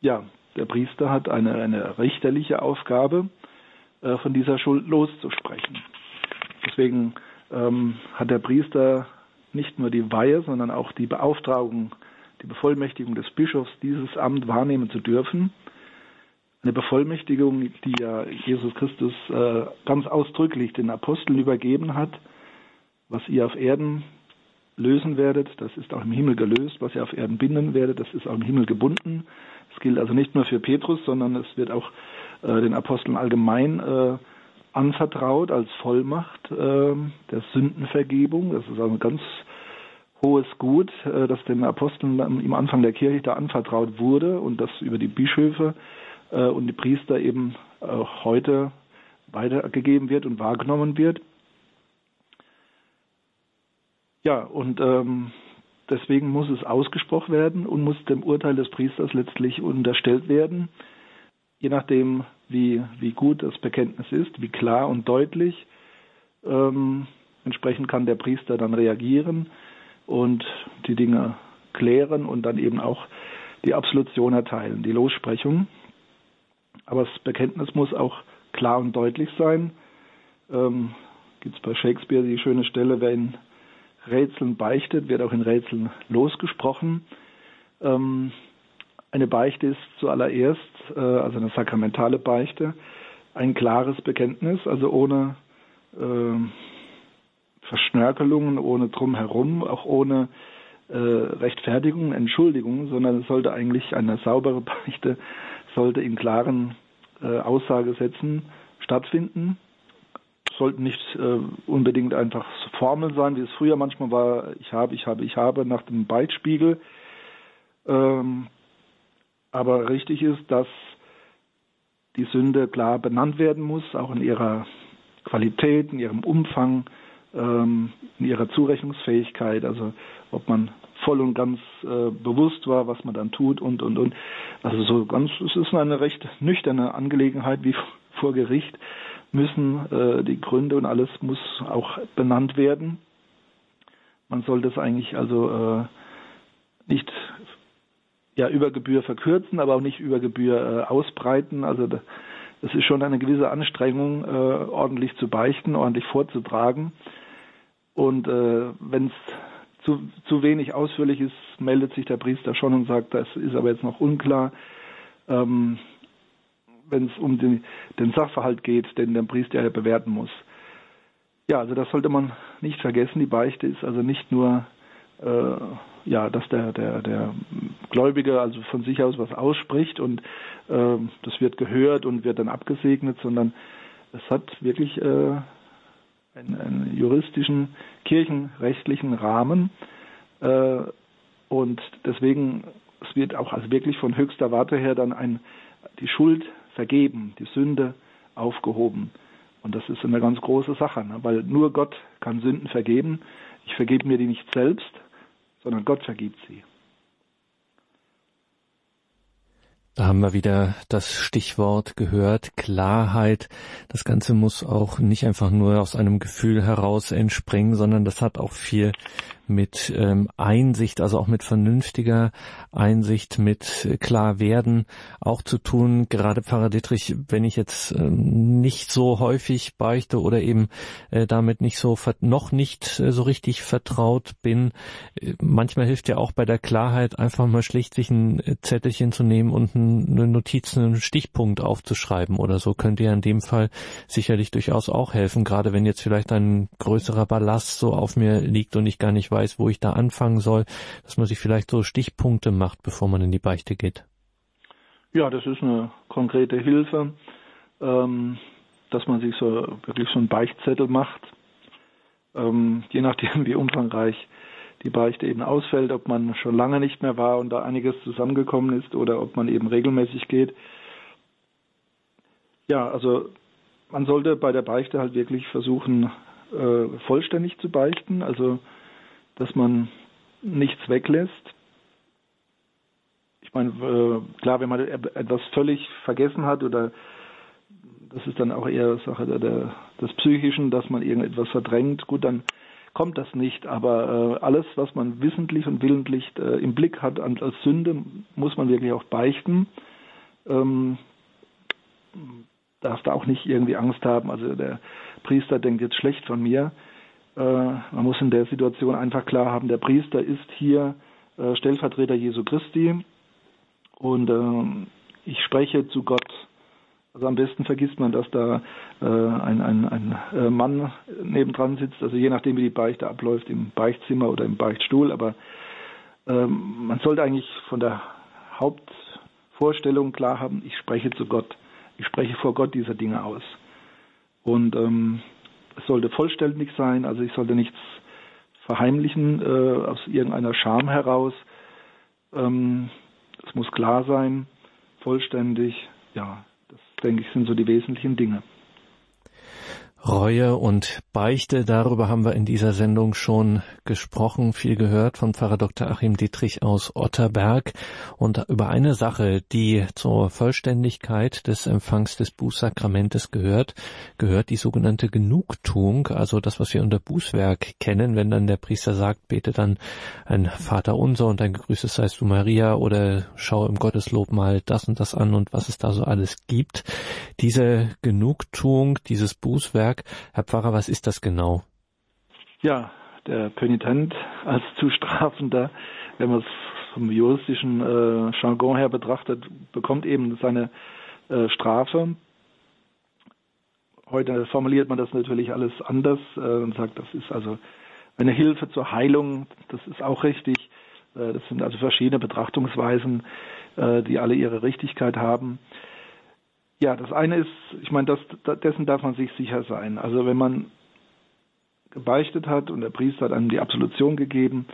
ja, der Priester hat eine, eine richterliche Aufgabe, äh, von dieser Schuld loszusprechen. Deswegen ähm, hat der Priester nicht nur die Weihe, sondern auch die Beauftragung, die Bevollmächtigung des Bischofs, dieses Amt wahrnehmen zu dürfen. Eine Bevollmächtigung, die ja Jesus Christus äh, ganz ausdrücklich den Aposteln übergeben hat, was ihr auf Erden lösen werdet, das ist auch im Himmel gelöst, was ihr auf Erden binden werdet, das ist auch im Himmel gebunden. Das gilt also nicht nur für Petrus, sondern es wird auch äh, den Aposteln allgemein äh, anvertraut als Vollmacht äh, der Sündenvergebung. Das ist also ein ganz hohes Gut, äh, das den Aposteln im Anfang der Kirche da anvertraut wurde und das über die Bischöfe äh, und die Priester eben heute weitergegeben wird und wahrgenommen wird. Ja, und ähm, deswegen muss es ausgesprochen werden und muss dem Urteil des Priesters letztlich unterstellt werden, je nachdem, wie, wie gut das Bekenntnis ist, wie klar und deutlich. Ähm, entsprechend kann der Priester dann reagieren und die Dinge klären und dann eben auch die Absolution erteilen, die Lossprechung. Aber das Bekenntnis muss auch klar und deutlich sein. Ähm, Gibt es bei Shakespeare die schöne Stelle, wer in Rätseln beichtet, wird auch in Rätseln losgesprochen. Ähm, eine Beichte ist zuallererst, äh, also eine sakramentale Beichte, ein klares Bekenntnis, also ohne äh, Verschnörkelungen, ohne Drumherum, auch ohne äh, Rechtfertigung, Entschuldigung, sondern es sollte eigentlich eine saubere Beichte, sollte in klaren äh, Aussagesätzen stattfinden sollten nicht äh, unbedingt einfach Formeln sein, wie es früher manchmal war, ich habe, ich habe, ich habe nach dem Beitspiegel. Ähm, aber richtig ist, dass die Sünde klar benannt werden muss, auch in ihrer Qualität, in ihrem Umfang, ähm, in ihrer Zurechnungsfähigkeit, also ob man voll und ganz äh, bewusst war, was man dann tut und und und. Also so ganz, es ist eine recht nüchterne Angelegenheit wie vor Gericht müssen äh, die Gründe und alles muss auch benannt werden. Man sollte es eigentlich also äh, nicht ja über Gebühr verkürzen, aber auch nicht über Gebühr äh, ausbreiten. Also es ist schon eine gewisse Anstrengung, äh, ordentlich zu beichten, ordentlich vorzutragen. Und äh, wenn es zu, zu wenig ausführlich ist, meldet sich der Priester schon und sagt, das ist aber jetzt noch unklar. Ähm, wenn es um den, den Sachverhalt geht, den der Priester bewerten muss. Ja, also das sollte man nicht vergessen. Die Beichte ist also nicht nur, äh, ja, dass der, der, der Gläubige also von sich aus was ausspricht und äh, das wird gehört und wird dann abgesegnet, sondern es hat wirklich äh, einen, einen juristischen, kirchenrechtlichen Rahmen äh, und deswegen es wird auch also wirklich von höchster Warte her dann ein die Schuld vergeben, die Sünde aufgehoben. Und das ist eine ganz große Sache, ne? weil nur Gott kann Sünden vergeben. Ich vergebe mir die nicht selbst, sondern Gott vergibt sie. Da haben wir wieder das Stichwort gehört, Klarheit. Das Ganze muss auch nicht einfach nur aus einem Gefühl heraus entspringen, sondern das hat auch viel mit ähm, Einsicht, also auch mit vernünftiger Einsicht, mit äh, Klarwerden auch zu tun. Gerade Pfarrer Dietrich, wenn ich jetzt äh, nicht so häufig beichte oder eben äh, damit nicht so noch nicht äh, so richtig vertraut bin, äh, manchmal hilft ja auch bei der Klarheit einfach mal schlichtweg ein äh, Zettelchen zu nehmen und eine Notiz, einen Stichpunkt aufzuschreiben oder so könnte ja in dem Fall sicherlich durchaus auch helfen, gerade wenn jetzt vielleicht ein größerer Ballast so auf mir liegt und ich gar nicht weiß, wo ich da anfangen soll, dass man sich vielleicht so Stichpunkte macht, bevor man in die Beichte geht. Ja, das ist eine konkrete Hilfe. ähm, dass man sich so wirklich so einen Beichtzettel macht, ähm, je nachdem wie umfangreich die Beichte eben ausfällt, ob man schon lange nicht mehr war und da einiges zusammengekommen ist oder ob man eben regelmäßig geht. Ja, also man sollte bei der Beichte halt wirklich versuchen, äh, vollständig zu beichten, also dass man nichts weglässt. Ich meine, äh, klar, wenn man etwas völlig vergessen hat oder das ist dann auch eher Sache der, der, des Psychischen, dass man irgendetwas verdrängt, gut, dann kommt das nicht. Aber äh, alles, was man wissentlich und willentlich äh, im Blick hat als Sünde, muss man wirklich auch beichten. Ähm, darf da auch nicht irgendwie Angst haben. Also der Priester denkt jetzt schlecht von mir. Äh, man muss in der Situation einfach klar haben, der Priester ist hier äh, Stellvertreter Jesu Christi und äh, ich spreche zu Gott also am besten vergisst man, dass da äh, ein, ein, ein Mann nebendran sitzt, also je nachdem, wie die Beichte abläuft, im Beichtzimmer oder im Beichtstuhl. Aber ähm, man sollte eigentlich von der Hauptvorstellung klar haben, ich spreche zu Gott. Ich spreche vor Gott diese Dinge aus. Und ähm, sollte vollständig sein, also ich sollte nichts verheimlichen äh, aus irgendeiner Scham heraus. Ähm, es muss klar sein, vollständig, ja, denke ich, sind so die wesentlichen Dinge. Reue und Beichte, darüber haben wir in dieser Sendung schon gesprochen, viel gehört von Pfarrer Dr. Achim Dietrich aus Otterberg und über eine Sache, die zur Vollständigkeit des Empfangs des Bußsakramentes gehört, gehört die sogenannte Genugtuung, also das, was wir unter Bußwerk kennen, wenn dann der Priester sagt, bete dann ein Vater unser und ein Gegrüßet seist du Maria oder schau im Gotteslob mal das und das an und was es da so alles gibt. Diese Genugtuung, dieses Bußwerk, Berg. Herr Pfarrer, was ist das genau? Ja, der Penitent als Zustrafender, wenn man es vom juristischen äh, Jargon her betrachtet, bekommt eben seine äh, Strafe. Heute formuliert man das natürlich alles anders äh, und sagt, das ist also eine Hilfe zur Heilung. Das ist auch richtig. Äh, das sind also verschiedene Betrachtungsweisen, äh, die alle ihre Richtigkeit haben. Ja, das eine ist, ich meine, das, dessen darf man sich sicher sein. Also wenn man gebeichtet hat und der Priester hat einem die Absolution gegeben,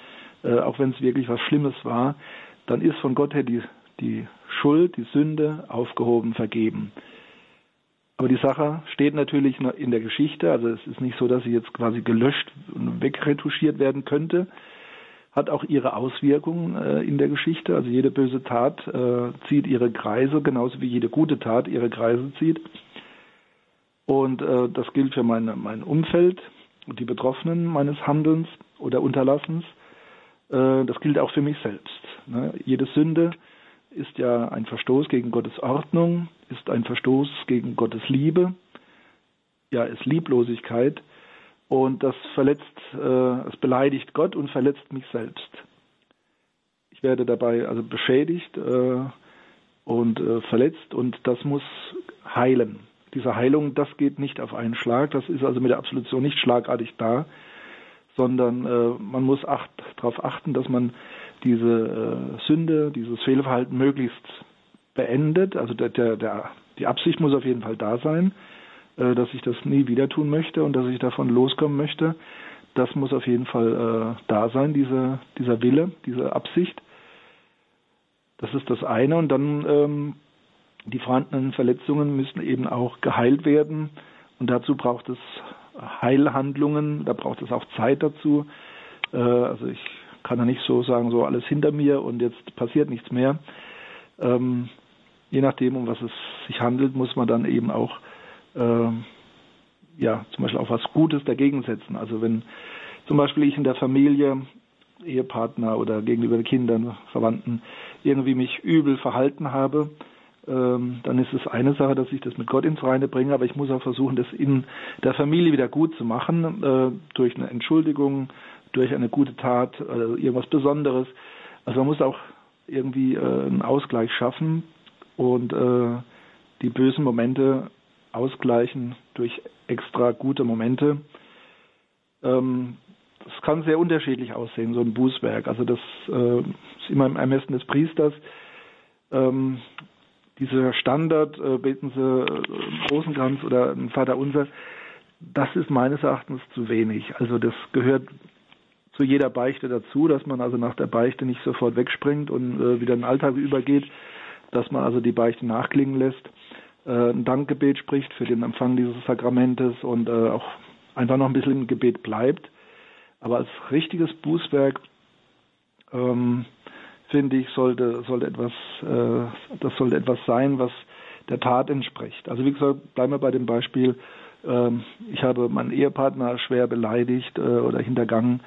äh, auch wenn es wirklich was Schlimmes war, dann ist von Gott her die, die Schuld, die Sünde aufgehoben, vergeben. Aber die Sache steht natürlich in der Geschichte, also es ist nicht so, dass sie jetzt quasi gelöscht und wegretuschiert werden könnte, hat auch ihre Auswirkungen äh, in der Geschichte. Also jede böse Tat äh, zieht ihre Kreise, genauso wie jede gute Tat ihre Kreise zieht. Und äh, das gilt für meine, mein Umfeld und die Betroffenen meines Handelns oder Unterlassens. Äh, das gilt auch für mich selbst. Ne? Jede Sünde ist ja ein Verstoß gegen Gottes Ordnung, ist ein Verstoß gegen Gottes Liebe, ja, ist Lieblosigkeit und das verletzt, äh, es beleidigt Gott und verletzt mich selbst. Ich werde dabei also beschädigt äh, und äh, verletzt und das muss heilen. Diese Heilung, das geht nicht auf einen Schlag, das ist also mit der Absolution nicht schlagartig da, sondern äh, man muss acht, darauf achten, dass man diese äh, Sünde, dieses Fehlverhalten möglichst beendet. Also der, der, der, die Absicht muss auf jeden Fall da sein. Äh, dass ich das nie wieder tun möchte und dass ich davon loskommen möchte. Das muss auf jeden Fall äh, da sein, diese, dieser Wille, diese Absicht. Das ist das eine. Und dann ähm, die vorhandenen Verletzungen müssen eben auch geheilt werden. Und dazu braucht es Heilhandlungen, da braucht es auch Zeit dazu. Äh, also ich kann ja nicht so sagen, so alles hinter mir und jetzt passiert nichts mehr. Ähm, je nachdem, um was es sich handelt, muss man dann eben auch ja, zum Beispiel auch was Gutes dagegen setzen. Also wenn zum Beispiel ich in der Familie, Ehepartner oder gegenüber Kindern, Verwandten irgendwie mich übel verhalten habe, ähm, dann ist es eine Sache, dass ich das mit Gott ins Reine bringe, aber ich muss auch versuchen, das in der Familie wieder gut zu machen, äh, durch eine Entschuldigung, durch eine gute Tat, äh, irgendwas Besonderes. Also man muss auch irgendwie äh, einen Ausgleich schaffen und äh, die bösen Momente ausgleichen durch extra gute Momente. Ähm, das kann sehr unterschiedlich aussehen, so ein Bußwerk. Also das äh, ist immer im Ermessen des Priesters. Ähm, dieser Standard, äh, beten Sie äh, Rosenkranz oder ein Vater Unser, das ist meines Erachtens zu wenig. Also das gehört zu jeder Beichte dazu, dass man also nach der Beichte nicht sofort wegspringt und äh, wieder in den Alltag übergeht, dass man also die Beichte nachklingen lässt, ein Dankgebet spricht für den Empfang dieses Sakramentes und äh, auch einfach noch ein bisschen im Gebet bleibt. Aber als richtiges Bußwerk ähm, finde ich, sollte, sollte etwas, äh, das sollte etwas sein, was der Tat entspricht. Also wie gesagt, bleiben wir bei dem Beispiel, äh, ich habe meinen Ehepartner schwer beleidigt äh, oder hintergangen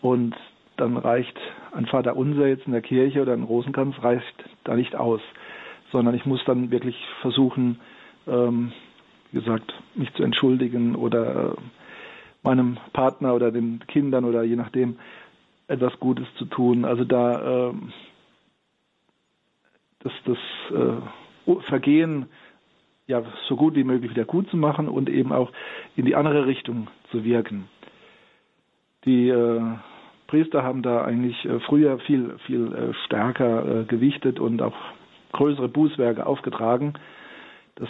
und dann reicht ein Vater Unser jetzt in der Kirche oder ein Rosenkranz reicht da nicht aus, sondern ich muss dann wirklich versuchen, ähm, wie gesagt, mich zu entschuldigen oder äh, meinem Partner oder den Kindern oder je nachdem etwas Gutes zu tun. Also da äh, das, das äh, Vergehen ja so gut wie möglich wieder gut zu machen und eben auch in die andere Richtung zu wirken. Die äh, Priester haben da eigentlich äh, früher viel viel äh, stärker äh, gewichtet und auch größere Bußwerke aufgetragen. Das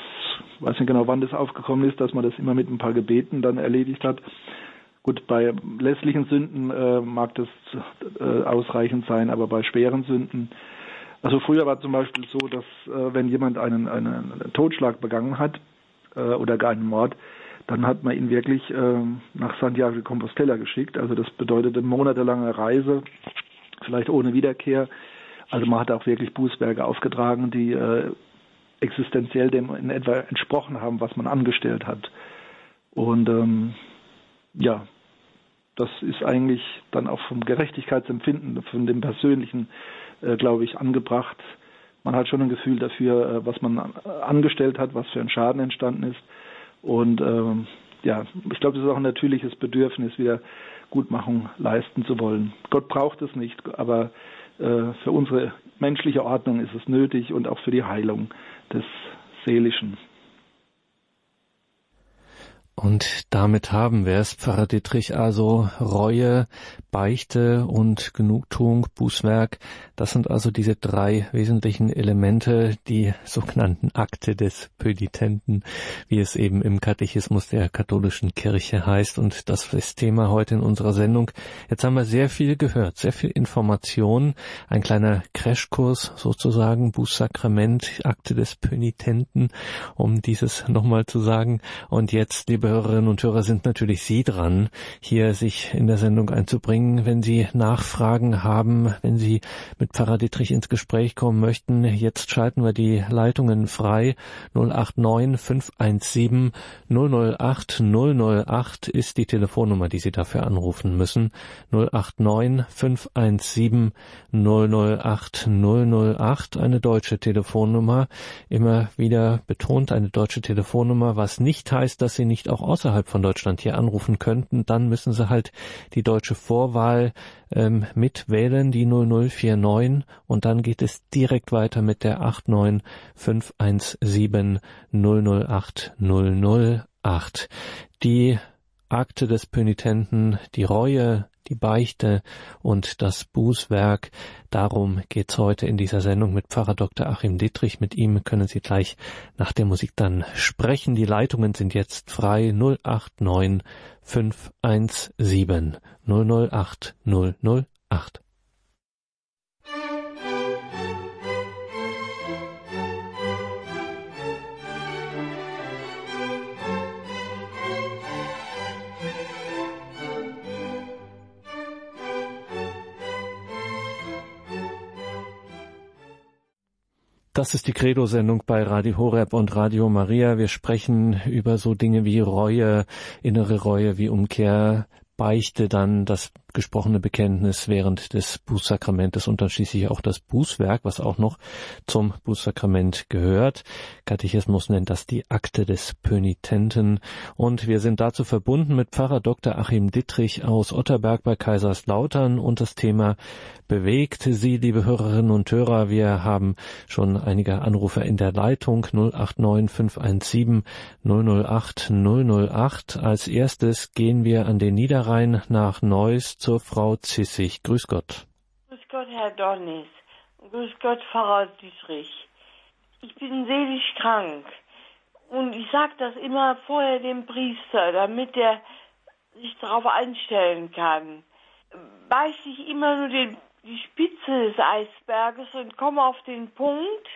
weiß nicht genau, wann das aufgekommen ist, dass man das immer mit ein paar Gebeten dann erledigt hat. Gut, bei lässlichen Sünden äh, mag das äh, ausreichend sein, aber bei schweren Sünden, also früher war zum Beispiel so, dass äh, wenn jemand einen, einen, Totschlag begangen hat äh, oder gar einen Mord, dann hat man ihn wirklich äh, nach Santiago de Compostela geschickt. Also das bedeutete monatelange Reise, vielleicht ohne Wiederkehr. Also man hat auch wirklich Bußwerke aufgetragen, die äh, existenziell dem in etwa entsprochen haben, was man angestellt hat. Und ähm, ja, das ist eigentlich dann auch vom Gerechtigkeitsempfinden, von dem persönlichen, äh, glaube ich, angebracht. Man hat schon ein Gefühl dafür, äh, was man angestellt hat, was für ein Schaden entstanden ist. Und ähm, ja, ich glaube, das ist auch ein natürliches Bedürfnis, wieder Gutmachung leisten zu wollen. Gott braucht es nicht, aber für unsere menschliche Ordnung ist es nötig und auch für die Heilung des Seelischen. Und damit haben wir es, Pfarrer Dietrich, also Reue, Beichte und Genugtuung, Bußwerk. Das sind also diese drei wesentlichen Elemente, die sogenannten Akte des Pöditenten, wie es eben im Katechismus der katholischen Kirche heißt. Und das ist Thema heute in unserer Sendung. Jetzt haben wir sehr viel gehört, sehr viel Information, ein kleiner Crashkurs sozusagen, Bußsakrament, Akte des Pönitenten, um dieses nochmal zu sagen. Und jetzt, liebe Hörerinnen und Hörer, sind natürlich Sie dran, hier sich in der Sendung einzubringen, wenn Sie Nachfragen haben, wenn Sie mit Pfarrer Dietrich ins Gespräch kommen möchten. Jetzt schalten wir die Leitungen frei. 089 517 008 008 ist die Telefonnummer, die Sie dafür anrufen müssen. 089 517 008 008, eine deutsche Telefonnummer. Immer wieder betont eine deutsche Telefonnummer, was nicht heißt, dass Sie nicht auch außerhalb von Deutschland hier anrufen könnten, dann müssen Sie halt die deutsche Vorwahl ähm, mitwählen, die 0049 und dann geht es direkt weiter mit der 89517 008 008. Die Akte des Pönitenten, die Reue, die Beichte und das Bußwerk. Darum geht's heute in dieser Sendung mit Pfarrer Dr. Achim Dittrich. Mit ihm können Sie gleich nach der Musik dann sprechen. Die Leitungen sind jetzt frei 089 517 008 008. Das ist die Credo-Sendung bei Radio Horeb und Radio Maria. Wir sprechen über so Dinge wie Reue, innere Reue, wie Umkehr, Beichte, dann das gesprochene Bekenntnis während des Bußsakramentes und dann schließlich auch das Bußwerk, was auch noch zum Bußsakrament gehört. Katechismus nennt das die Akte des Pönitenten. Und wir sind dazu verbunden mit Pfarrer Dr. Achim Dittrich aus Otterberg bei Kaiserslautern und das Thema bewegt Sie, liebe Hörerinnen und Hörer. Wir haben schon einige Anrufe in der Leitung 089 517 008 008. Als erstes gehen wir an den Niederrhein nach Neuss zur Frau Zissig. Grüß Gott. Grüß Gott, Herr Dornis. Grüß Gott, Pfarrer Dietrich. ich bin seelisch krank. Und ich sage das immer vorher dem Priester, damit er sich darauf einstellen kann. Beiße ich immer nur den, die Spitze des Eisberges und komme auf den Punkt.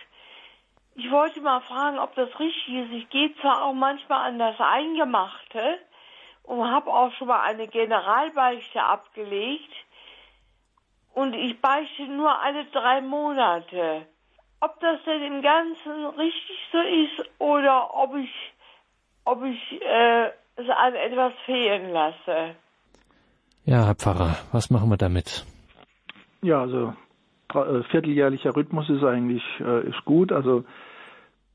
Ich wollte mal fragen, ob das richtig ist. Ich gehe zwar auch manchmal an das Eingemachte und habe auch schon mal eine Generalbeichte abgelegt. Und ich beichte nur alle drei Monate ob das denn im Ganzen richtig so ist oder ob ich, ob ich äh, es an etwas fehlen lasse. Ja, Herr Pfarrer, was machen wir damit? Ja, also äh, vierteljährlicher Rhythmus ist eigentlich äh, ist gut. Also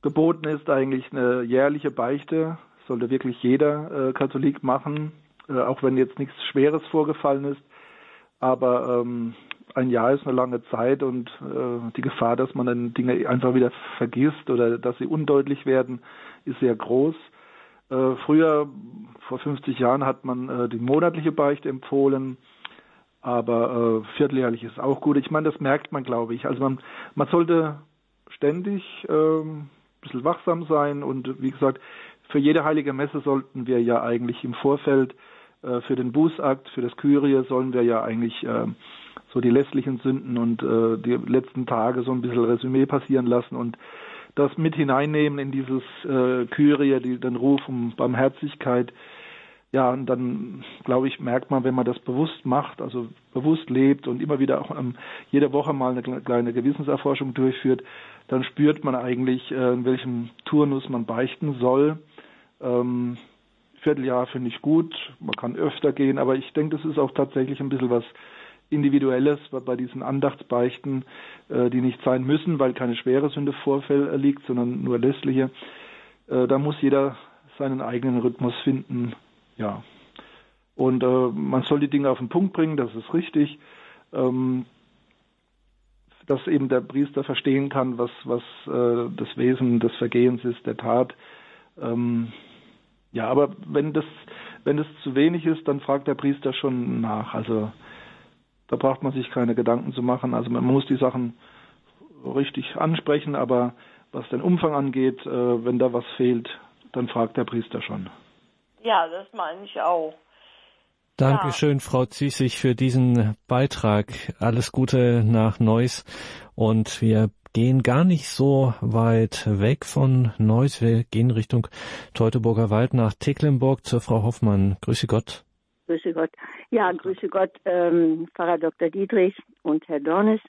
geboten ist eigentlich eine jährliche Beichte, sollte wirklich jeder äh, Katholik machen, äh, auch wenn jetzt nichts Schweres vorgefallen ist. Aber ähm, ein Jahr ist eine lange Zeit und äh, die Gefahr, dass man dann Dinge einfach wieder vergisst oder dass sie undeutlich werden, ist sehr groß. Äh, früher, vor 50 Jahren, hat man äh, die monatliche Beichte empfohlen, aber äh, vierteljährlich ist auch gut. Ich meine, das merkt man, glaube ich. Also man, man sollte ständig äh, ein bisschen wachsam sein und wie gesagt, für jede heilige Messe sollten wir ja eigentlich im Vorfeld äh, für den Bußakt, für das Kyrie sollen wir ja eigentlich äh, so die lässlichen Sünden und äh, die letzten Tage so ein bisschen Resümee passieren lassen und das mit hineinnehmen in dieses äh, Kyrie, die, den Ruf um Barmherzigkeit. Ja, und dann, glaube ich, merkt man, wenn man das bewusst macht, also bewusst lebt und immer wieder auch ähm, jede Woche mal eine kleine Gewissenserforschung durchführt, dann spürt man eigentlich, äh, in welchem Turnus man beichten soll. Ähm, Vierteljahr finde ich gut, man kann öfter gehen, aber ich denke, das ist auch tatsächlich ein bisschen was Individuelles bei diesen Andachtsbeichten, äh, die nicht sein müssen, weil keine schwere Sünde vorliegt, sondern nur lässliche. Äh, da muss jeder seinen eigenen Rhythmus finden. Ja. Und äh, man soll die Dinge auf den Punkt bringen, das ist richtig. Ähm, dass eben der Priester verstehen kann, was, was äh, das Wesen des Vergehens ist, der Tat. Ähm, ja, aber wenn das, wenn das zu wenig ist, dann fragt der Priester schon nach. Also da braucht man sich keine Gedanken zu machen. Also man muss die Sachen richtig ansprechen, aber was den Umfang angeht, äh, wenn da was fehlt, dann fragt der Priester schon. Ja, das meine ich auch. Dankeschön, ja. Frau Ziesig, für diesen Beitrag. Alles Gute nach Neuss. Und wir gehen gar nicht so weit weg von Neuss. Wir gehen Richtung Teutoburger Wald nach Tecklenburg zur Frau Hoffmann. Grüße Gott. Grüße Gott. Ja, grüße Gott, ähm, Pfarrer Dr. Dietrich und Herr Dornes.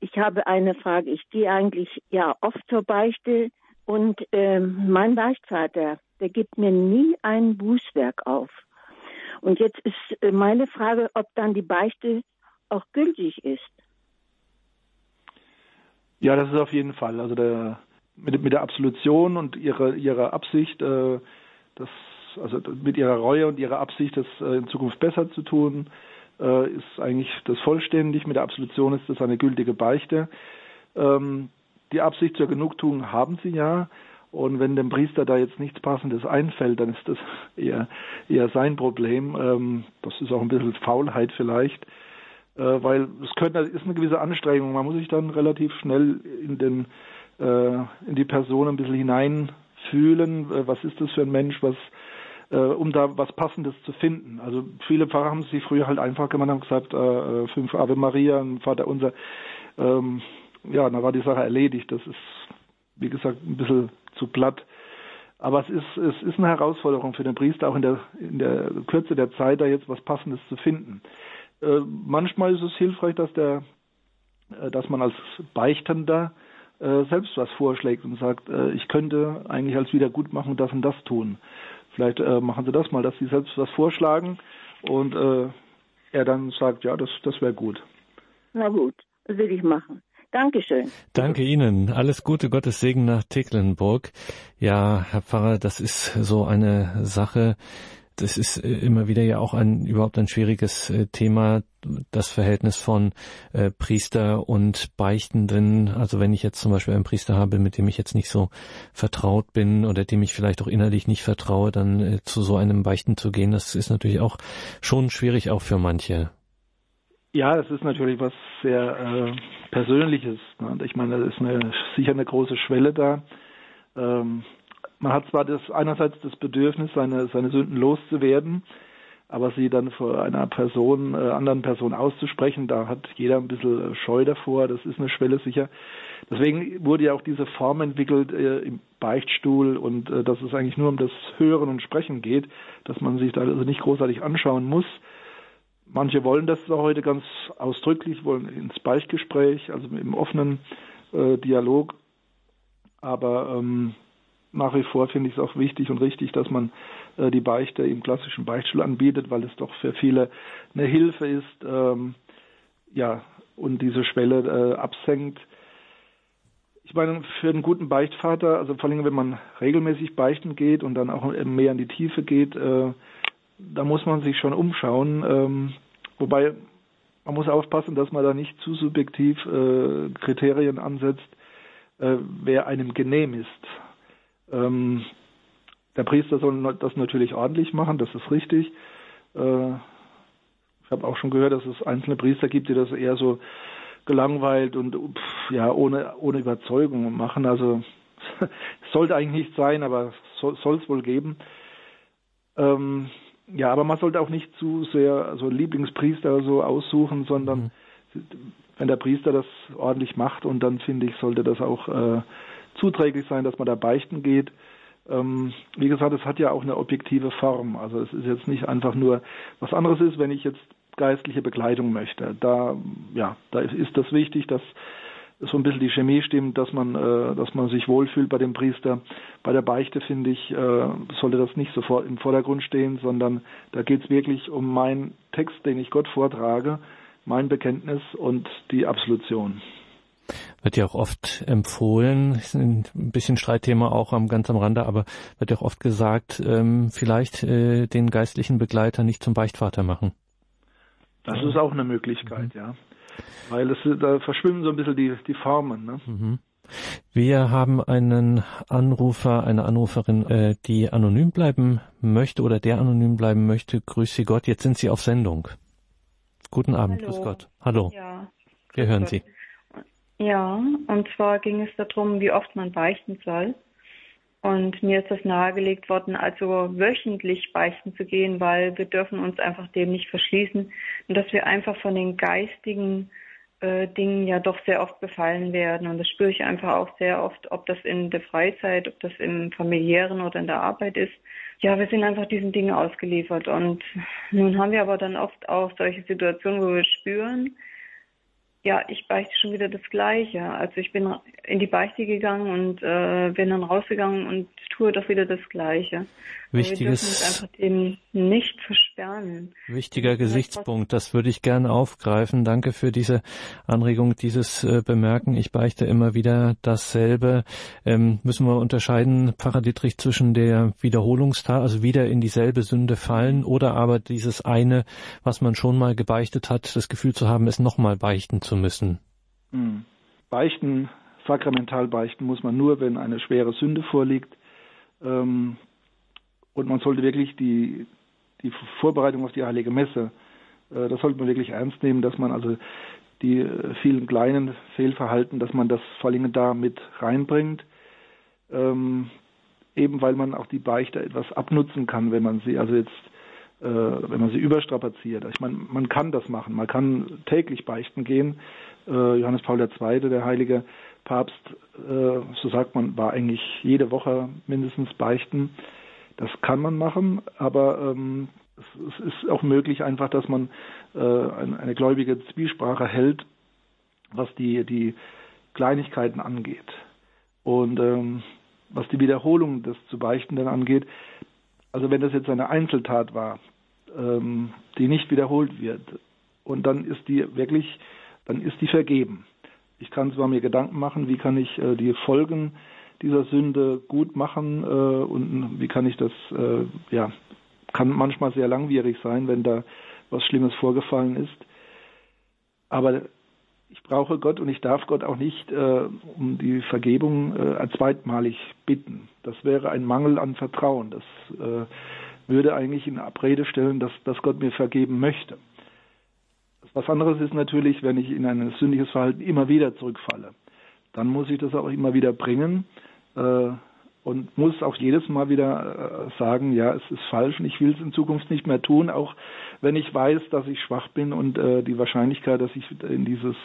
Ich habe eine Frage. Ich gehe eigentlich ja oft zur Beichte und ähm, mein Beichtvater, der gibt mir nie ein Bußwerk auf. Und jetzt ist äh, meine Frage, ob dann die Beichte auch gültig ist. Ja, das ist auf jeden Fall. Also der, mit, mit der Absolution und ihrer ihre Absicht, äh, das also mit ihrer Reue und ihrer Absicht, das äh, in Zukunft besser zu tun, äh, ist eigentlich das vollständig. Mit der Absolution ist das eine gültige Beichte. Ähm, die Absicht zur Genugtuung haben sie ja. Und wenn dem Priester da jetzt nichts Passendes einfällt, dann ist das eher, eher sein Problem. Ähm, das ist auch ein bisschen Faulheit vielleicht, weil es könnte, ist eine gewisse Anstrengung. Man muss sich dann relativ schnell in den, in die Person ein bisschen hineinfühlen. was ist das für ein Mensch? Was, äh, um da was Passendes zu finden. Also viele Pfarrer haben sie früher halt einfach gemacht, haben gesagt, äh, fünf Ave Maria, ein Vater unser. Ähm, ja, da war die Sache erledigt. Das ist, wie gesagt, ein bisschen zu platt. Aber es ist, es ist eine Herausforderung für den Priester, auch in der, in der Kürze der Zeit da jetzt was Passendes zu finden. Äh, manchmal ist es hilfreich, dass der, äh, dass man als Beichtender äh, selbst was vorschlägt und sagt, ich könnte eigentlich als Wiedergutmachung das und das tun. Vielleicht machen Sie das mal, dass Sie selbst was vorschlagen und er dann sagt, ja, das, das wäre gut. Na gut, das will ich machen. Dankeschön. Danke Ihnen. Alles Gute, Gottes Segen nach Tecklenburg. Ja, Herr Pfarrer, das ist so eine Sache, das ist äh, immer wieder ja auch ein überhaupt ein schwieriges äh, Thema, das Verhältnis von äh, Priester und Beichtenden. Also wenn ich jetzt zum Beispiel einen Priester habe, mit dem ich jetzt nicht so vertraut bin oder dem ich vielleicht auch innerlich nicht vertraue, dann zu so einem Beichten zu gehen, das ist natürlich auch schon schwierig auch für manche. Ja, das ist natürlich was sehr äh, Persönliches. Ne? Ich meine, da ist eine, sicher eine große Schwelle da. Ähm, man hat zwar das einerseits das Bedürfnis, seine, seine Sünden loszuwerden, aber sie dann vor einer Person, äh, anderen Person auszusprechen, da hat jeder ein bisschen Scheu davor. Das ist eine Schwelle sicher. Deswegen wurde ja auch diese Form entwickelt äh, im Beichtstuhl und äh, dass es eigentlich nur um das Hören und Sprechen geht, dass man sich da also nicht großartig anschauen muss. Manche wollen das heute ganz ausdrücklich, wollen ins Beichtgespräch, also im offenen äh, Dialog. Aber ähm, nach wie vor finde ich es auch wichtig und richtig, dass man äh, die Beichte im klassischen Beichtstuhl anbietet, weil es doch für viele eine Hilfe ist, ähm, ja, und diese Schwelle äh, absenkt. Ich meine, für einen guten Beichtvater, also vor allem wenn man regelmäßig beichten geht und dann auch mehr in die Tiefe geht, äh, da muss man sich schon umschauen. Ähm, wobei man muss aufpassen, dass man da nicht zu subjektiv äh, Kriterien ansetzt, äh, wer einem genehm ist. Ähm, der Priester soll das natürlich ordentlich machen, das ist richtig. Äh, ich habe auch schon gehört, dass es einzelne Priester gibt, die das eher so gelangweilt und pff, ja ohne ohne Überzeugung machen. Also sollte eigentlich nicht sein, aber soll es wohl geben. Ähm, ja, aber man sollte auch nicht zu sehr also Lieblingspriester so aussuchen, sondern mhm. wenn der Priester das ordentlich macht und dann finde ich, sollte das auch äh, zuträglich sein, dass man da beichten geht. Ähm, wie gesagt, es hat ja auch eine objektive Form. Also es ist jetzt nicht einfach nur was anderes ist, wenn ich jetzt geistliche Begleitung möchte. Da, ja, da ist das wichtig, dass so ein bisschen die Chemie stimmt, dass man, äh, dass man sich wohlfühlt bei dem Priester. Bei der Beichte finde ich, äh, sollte das nicht sofort im Vordergrund stehen, sondern da geht es wirklich um meinen Text, den ich Gott vortrage, mein Bekenntnis und die Absolution. Wird ja auch oft empfohlen, ist ein bisschen Streitthema auch am ganz am Rande, aber wird ja auch oft gesagt, ähm, vielleicht äh, den geistlichen Begleiter nicht zum Beichtvater machen. Das ist auch eine Möglichkeit, mhm. ja. Weil es, da verschwimmen so ein bisschen die, die Formen. Ne? Mhm. Wir haben einen Anrufer, eine Anruferin, äh, die anonym bleiben möchte oder der anonym bleiben möchte. Grüß Sie Gott, jetzt sind Sie auf Sendung. Guten Abend, Hallo. grüß Gott. Hallo. Ja. Wir hören Gott. Sie. Ja, und zwar ging es darum, wie oft man beichten soll. Und mir ist das nahegelegt worden, also wöchentlich beichten zu gehen, weil wir dürfen uns einfach dem nicht verschließen und dass wir einfach von den geistigen äh, Dingen ja doch sehr oft befallen werden. Und das spüre ich einfach auch sehr oft, ob das in der Freizeit, ob das im familiären oder in der Arbeit ist. Ja, wir sind einfach diesen Dingen ausgeliefert. Und nun haben wir aber dann oft auch solche Situationen, wo wir spüren, ja, ich beichte schon wieder das Gleiche. Also ich bin in die Beichte gegangen und äh, bin dann rausgegangen und tue doch wieder das Gleiche. Wichtiges, wir einfach dem nicht versperren. Wichtiger Gesichtspunkt, das würde ich gerne aufgreifen. Danke für diese Anregung, dieses äh, Bemerken. Ich beichte immer wieder dasselbe. Ähm, müssen wir unterscheiden, Pfarrer Dietrich, zwischen der Wiederholungstat, also wieder in dieselbe Sünde fallen, oder aber dieses eine, was man schon mal gebeichtet hat, das Gefühl zu haben, es nochmal beichten zu müssen. Hm. Beichten, sakramental beichten muss man nur, wenn eine schwere Sünde vorliegt. Und man sollte wirklich die, die Vorbereitung auf die Heilige Messe, äh, das sollte man wirklich ernst nehmen, dass man also die äh, vielen kleinen Fehlverhalten, dass man das vor allem da mit reinbringt, ähm, eben weil man auch die Beichte etwas abnutzen kann, wenn man sie also jetzt äh, wenn man sie überstrapaziert. Ich meine, man kann das machen, man kann täglich beichten gehen. Äh, Johannes Paul II., der heilige Papst, äh, so sagt man, war eigentlich jede Woche mindestens beichten. Das kann man machen, aber ähm, es, es, ist auch möglich einfach, dass man äh, eine, eine gläubige Zwiesprache hält, was die, die Kleinigkeiten angeht. Und ähm, was die Wiederholung des zu Beichtenden angeht, also wenn das jetzt eine Einzeltat war, ähm, die nicht wiederholt wird, und dann ist die wirklich, dann ist die vergeben. Ich kann zwar mir Gedanken machen, wie kann ich äh, die Folgen dieser Sünde gut machen äh, und wie kann ich das, äh, ja, kann manchmal sehr langwierig sein, wenn da was Schlimmes vorgefallen ist. Aber ich brauche Gott und ich darf Gott auch nicht äh, um die Vergebung äh, zweitmalig bitten. Das wäre ein Mangel an Vertrauen. Das äh, würde eigentlich in Abrede stellen, dass, dass Gott mir vergeben möchte. Was anderes ist natürlich, wenn ich in ein sündiges Verhalten immer wieder zurückfalle. Dann muss ich das auch immer wieder bringen und muss auch jedes Mal wieder äh, sagen, ja, es ist falsch und ich will es in Zukunft nicht mehr tun, auch wenn ich weiß, dass ich schwach bin und äh, die Wahrscheinlichkeit, dass ich in dieses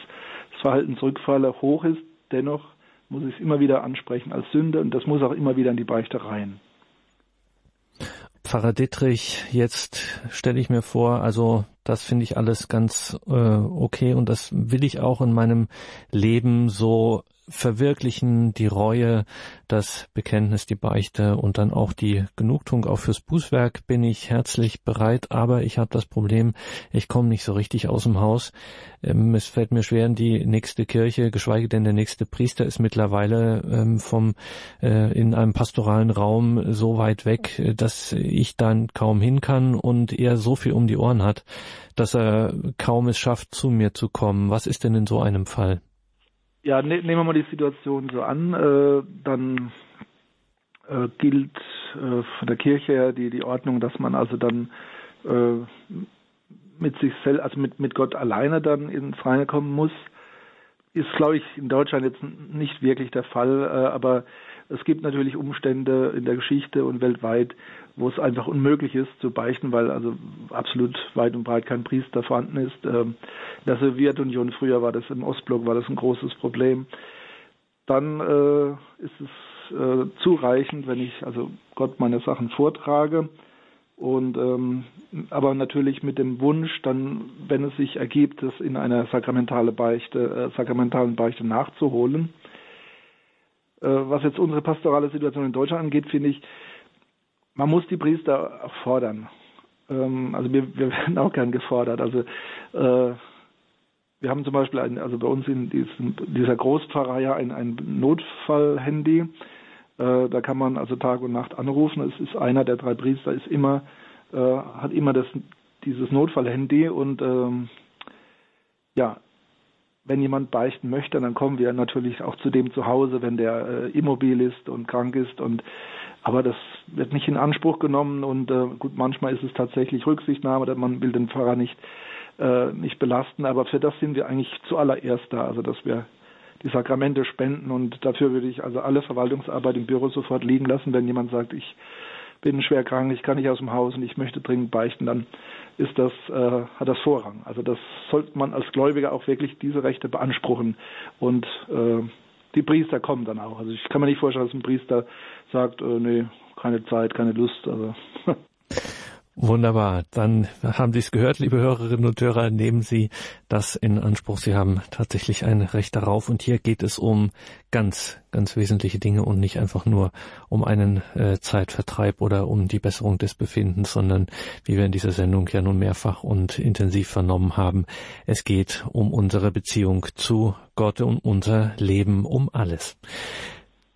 Verhalten zurückfalle, hoch ist. Dennoch muss ich es immer wieder ansprechen als Sünde und das muss auch immer wieder in die Beichte rein. Pfarrer Dittrich, jetzt stelle ich mir vor, also das finde ich alles ganz äh, okay und das will ich auch in meinem Leben so verwirklichen, die Reue, das Bekenntnis, die Beichte und dann auch die Genugtuung. Auch fürs Bußwerk bin ich herzlich bereit, aber ich habe das Problem, ich komme nicht so richtig aus dem Haus. Ähm, es fällt mir schwer, in die nächste Kirche, geschweige denn der nächste Priester ist mittlerweile ähm, vom äh, in einem pastoralen Raum so weit weg, dass ich dann kaum hin kann und er so viel um die Ohren hat, dass er kaum es schafft, zu mir zu kommen. Was ist denn in so einem Fall? Ja, ne, nehmen wir mal die Situation so an, äh, dann äh, gilt äh, von der Kirche her die, die Ordnung, dass man also dann äh, mit sich selbst, also mit, mit Gott alleine dann ins Reine kommen muss. Ist, glaube ich, in Deutschland jetzt nicht wirklich der Fall, äh, aber es gibt natürlich Umstände in der Geschichte und weltweit, wo es einfach unmöglich ist zu beichten, weil also absolut weit und breit kein Priester vorhanden ist. Ähm, in der Sowjetunion früher war das im Ostblock war das ein großes Problem. Dann äh, ist es äh, zureichend, wenn ich also Gott meine Sachen vortrage und ähm, aber natürlich mit dem Wunsch, dann, wenn es sich ergibt, es in einer sakramentale Beichte, äh, sakramentalen Beichte nachzuholen. Äh, was jetzt unsere pastorale Situation in Deutschland angeht, finde ich, man muss die Priester fordern. Ähm, also wir, wir werden auch gern gefordert. Also äh, wir haben zum Beispiel ein, also bei uns in diesem, dieser Großpfarrei ein, ein Notfallhandy. Äh, da kann man also Tag und Nacht anrufen. Es ist einer der drei Priester, ist immer, äh, hat immer das, dieses Notfallhandy und ähm, ja, wenn jemand beichten möchte, dann kommen wir natürlich auch zu dem zu Hause, wenn der äh, immobil ist und krank ist und aber das wird nicht in Anspruch genommen und äh, gut, manchmal ist es tatsächlich Rücksichtnahme, man will den Pfarrer nicht äh, nicht belasten, aber für das sind wir eigentlich zuallererst da, also dass wir die Sakramente spenden und dafür würde ich also alle Verwaltungsarbeit im Büro sofort liegen lassen, wenn jemand sagt, ich bin schwer krank, ich kann nicht aus dem Haus und ich möchte dringend beichten, dann ist das, äh, hat das Vorrang. Also das sollte man als Gläubiger auch wirklich diese Rechte beanspruchen und äh, die Priester kommen dann auch. Also ich kann mir nicht vorstellen, dass ein Priester sagt, äh, nee, keine Zeit, keine Lust. Also Wunderbar. Dann haben Sie es gehört, liebe Hörerinnen und Hörer, nehmen Sie das in Anspruch. Sie haben tatsächlich ein Recht darauf. Und hier geht es um ganz, ganz wesentliche Dinge und nicht einfach nur um einen äh, Zeitvertreib oder um die Besserung des Befindens, sondern wie wir in dieser Sendung ja nun mehrfach und intensiv vernommen haben, es geht um unsere Beziehung zu Gott und unser Leben, um alles.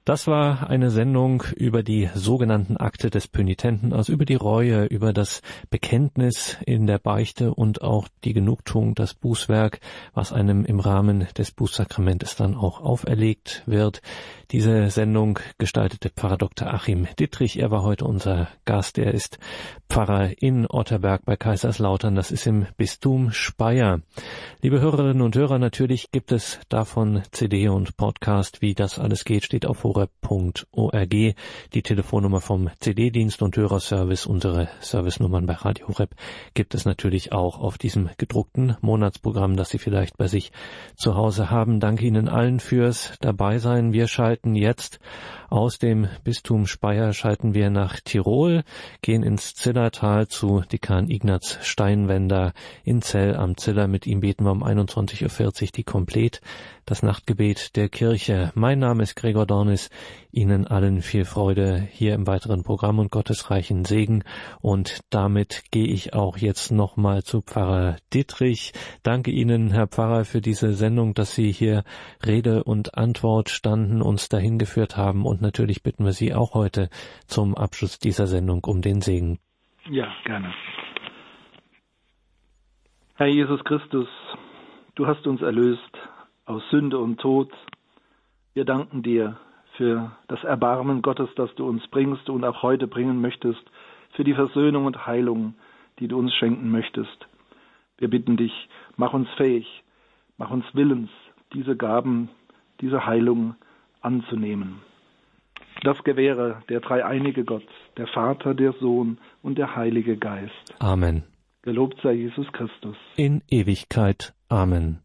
Das war eine Sendung über die sogenannten Akte des Pönitenten, also über die Reue, über das Bekenntnis in der Beichte und auch die Genugtuung, das Bußwerk, was einem im Rahmen des Bußsakramentes dann auch auferlegt wird. Diese Sendung gestaltete Pfarrer Dr. Achim Dittrich. Er war heute unser Gast. Er ist Pfarrer in Otterberg bei Kaiserslautern. Das ist im Bistum Speyer. Liebe Hörerinnen und Hörer, natürlich gibt es davon CD und Podcast. Wie das alles geht, steht auf horeb.org. Die Telefonnummer vom CD-Dienst und Hörerservice, unsere Servicenummern bei Radio Horeb, gibt es natürlich auch auf diesem gedruckten Monatsprogramm, das Sie vielleicht bei sich zu Hause haben. Danke Ihnen allen fürs Dabeisein. Wir schalten schalten jetzt aus dem Bistum Speyer schalten wir nach Tirol, gehen ins Zillertal zu Dekan Ignaz Steinwender in Zell am Ziller. Mit ihm beten wir um 21.40 Uhr die Komplett, das Nachtgebet der Kirche. Mein Name ist Gregor Dornis. Ihnen allen viel Freude hier im weiteren Programm und gottesreichen Segen. Und damit gehe ich auch jetzt nochmal zu Pfarrer Dietrich. Danke Ihnen, Herr Pfarrer, für diese Sendung, dass Sie hier Rede und Antwort standen, uns dahin geführt haben und und natürlich bitten wir Sie auch heute zum Abschluss dieser Sendung um den Segen. Ja, gerne. Herr Jesus Christus, du hast uns erlöst aus Sünde und Tod. Wir danken dir für das Erbarmen Gottes, das du uns bringst und auch heute bringen möchtest, für die Versöhnung und Heilung, die du uns schenken möchtest. Wir bitten dich, mach uns fähig, mach uns willens, diese Gaben, diese Heilung anzunehmen. Das gewähre der dreieinige Gott, der Vater, der Sohn und der Heilige Geist. Amen. Gelobt sei Jesus Christus. In Ewigkeit. Amen.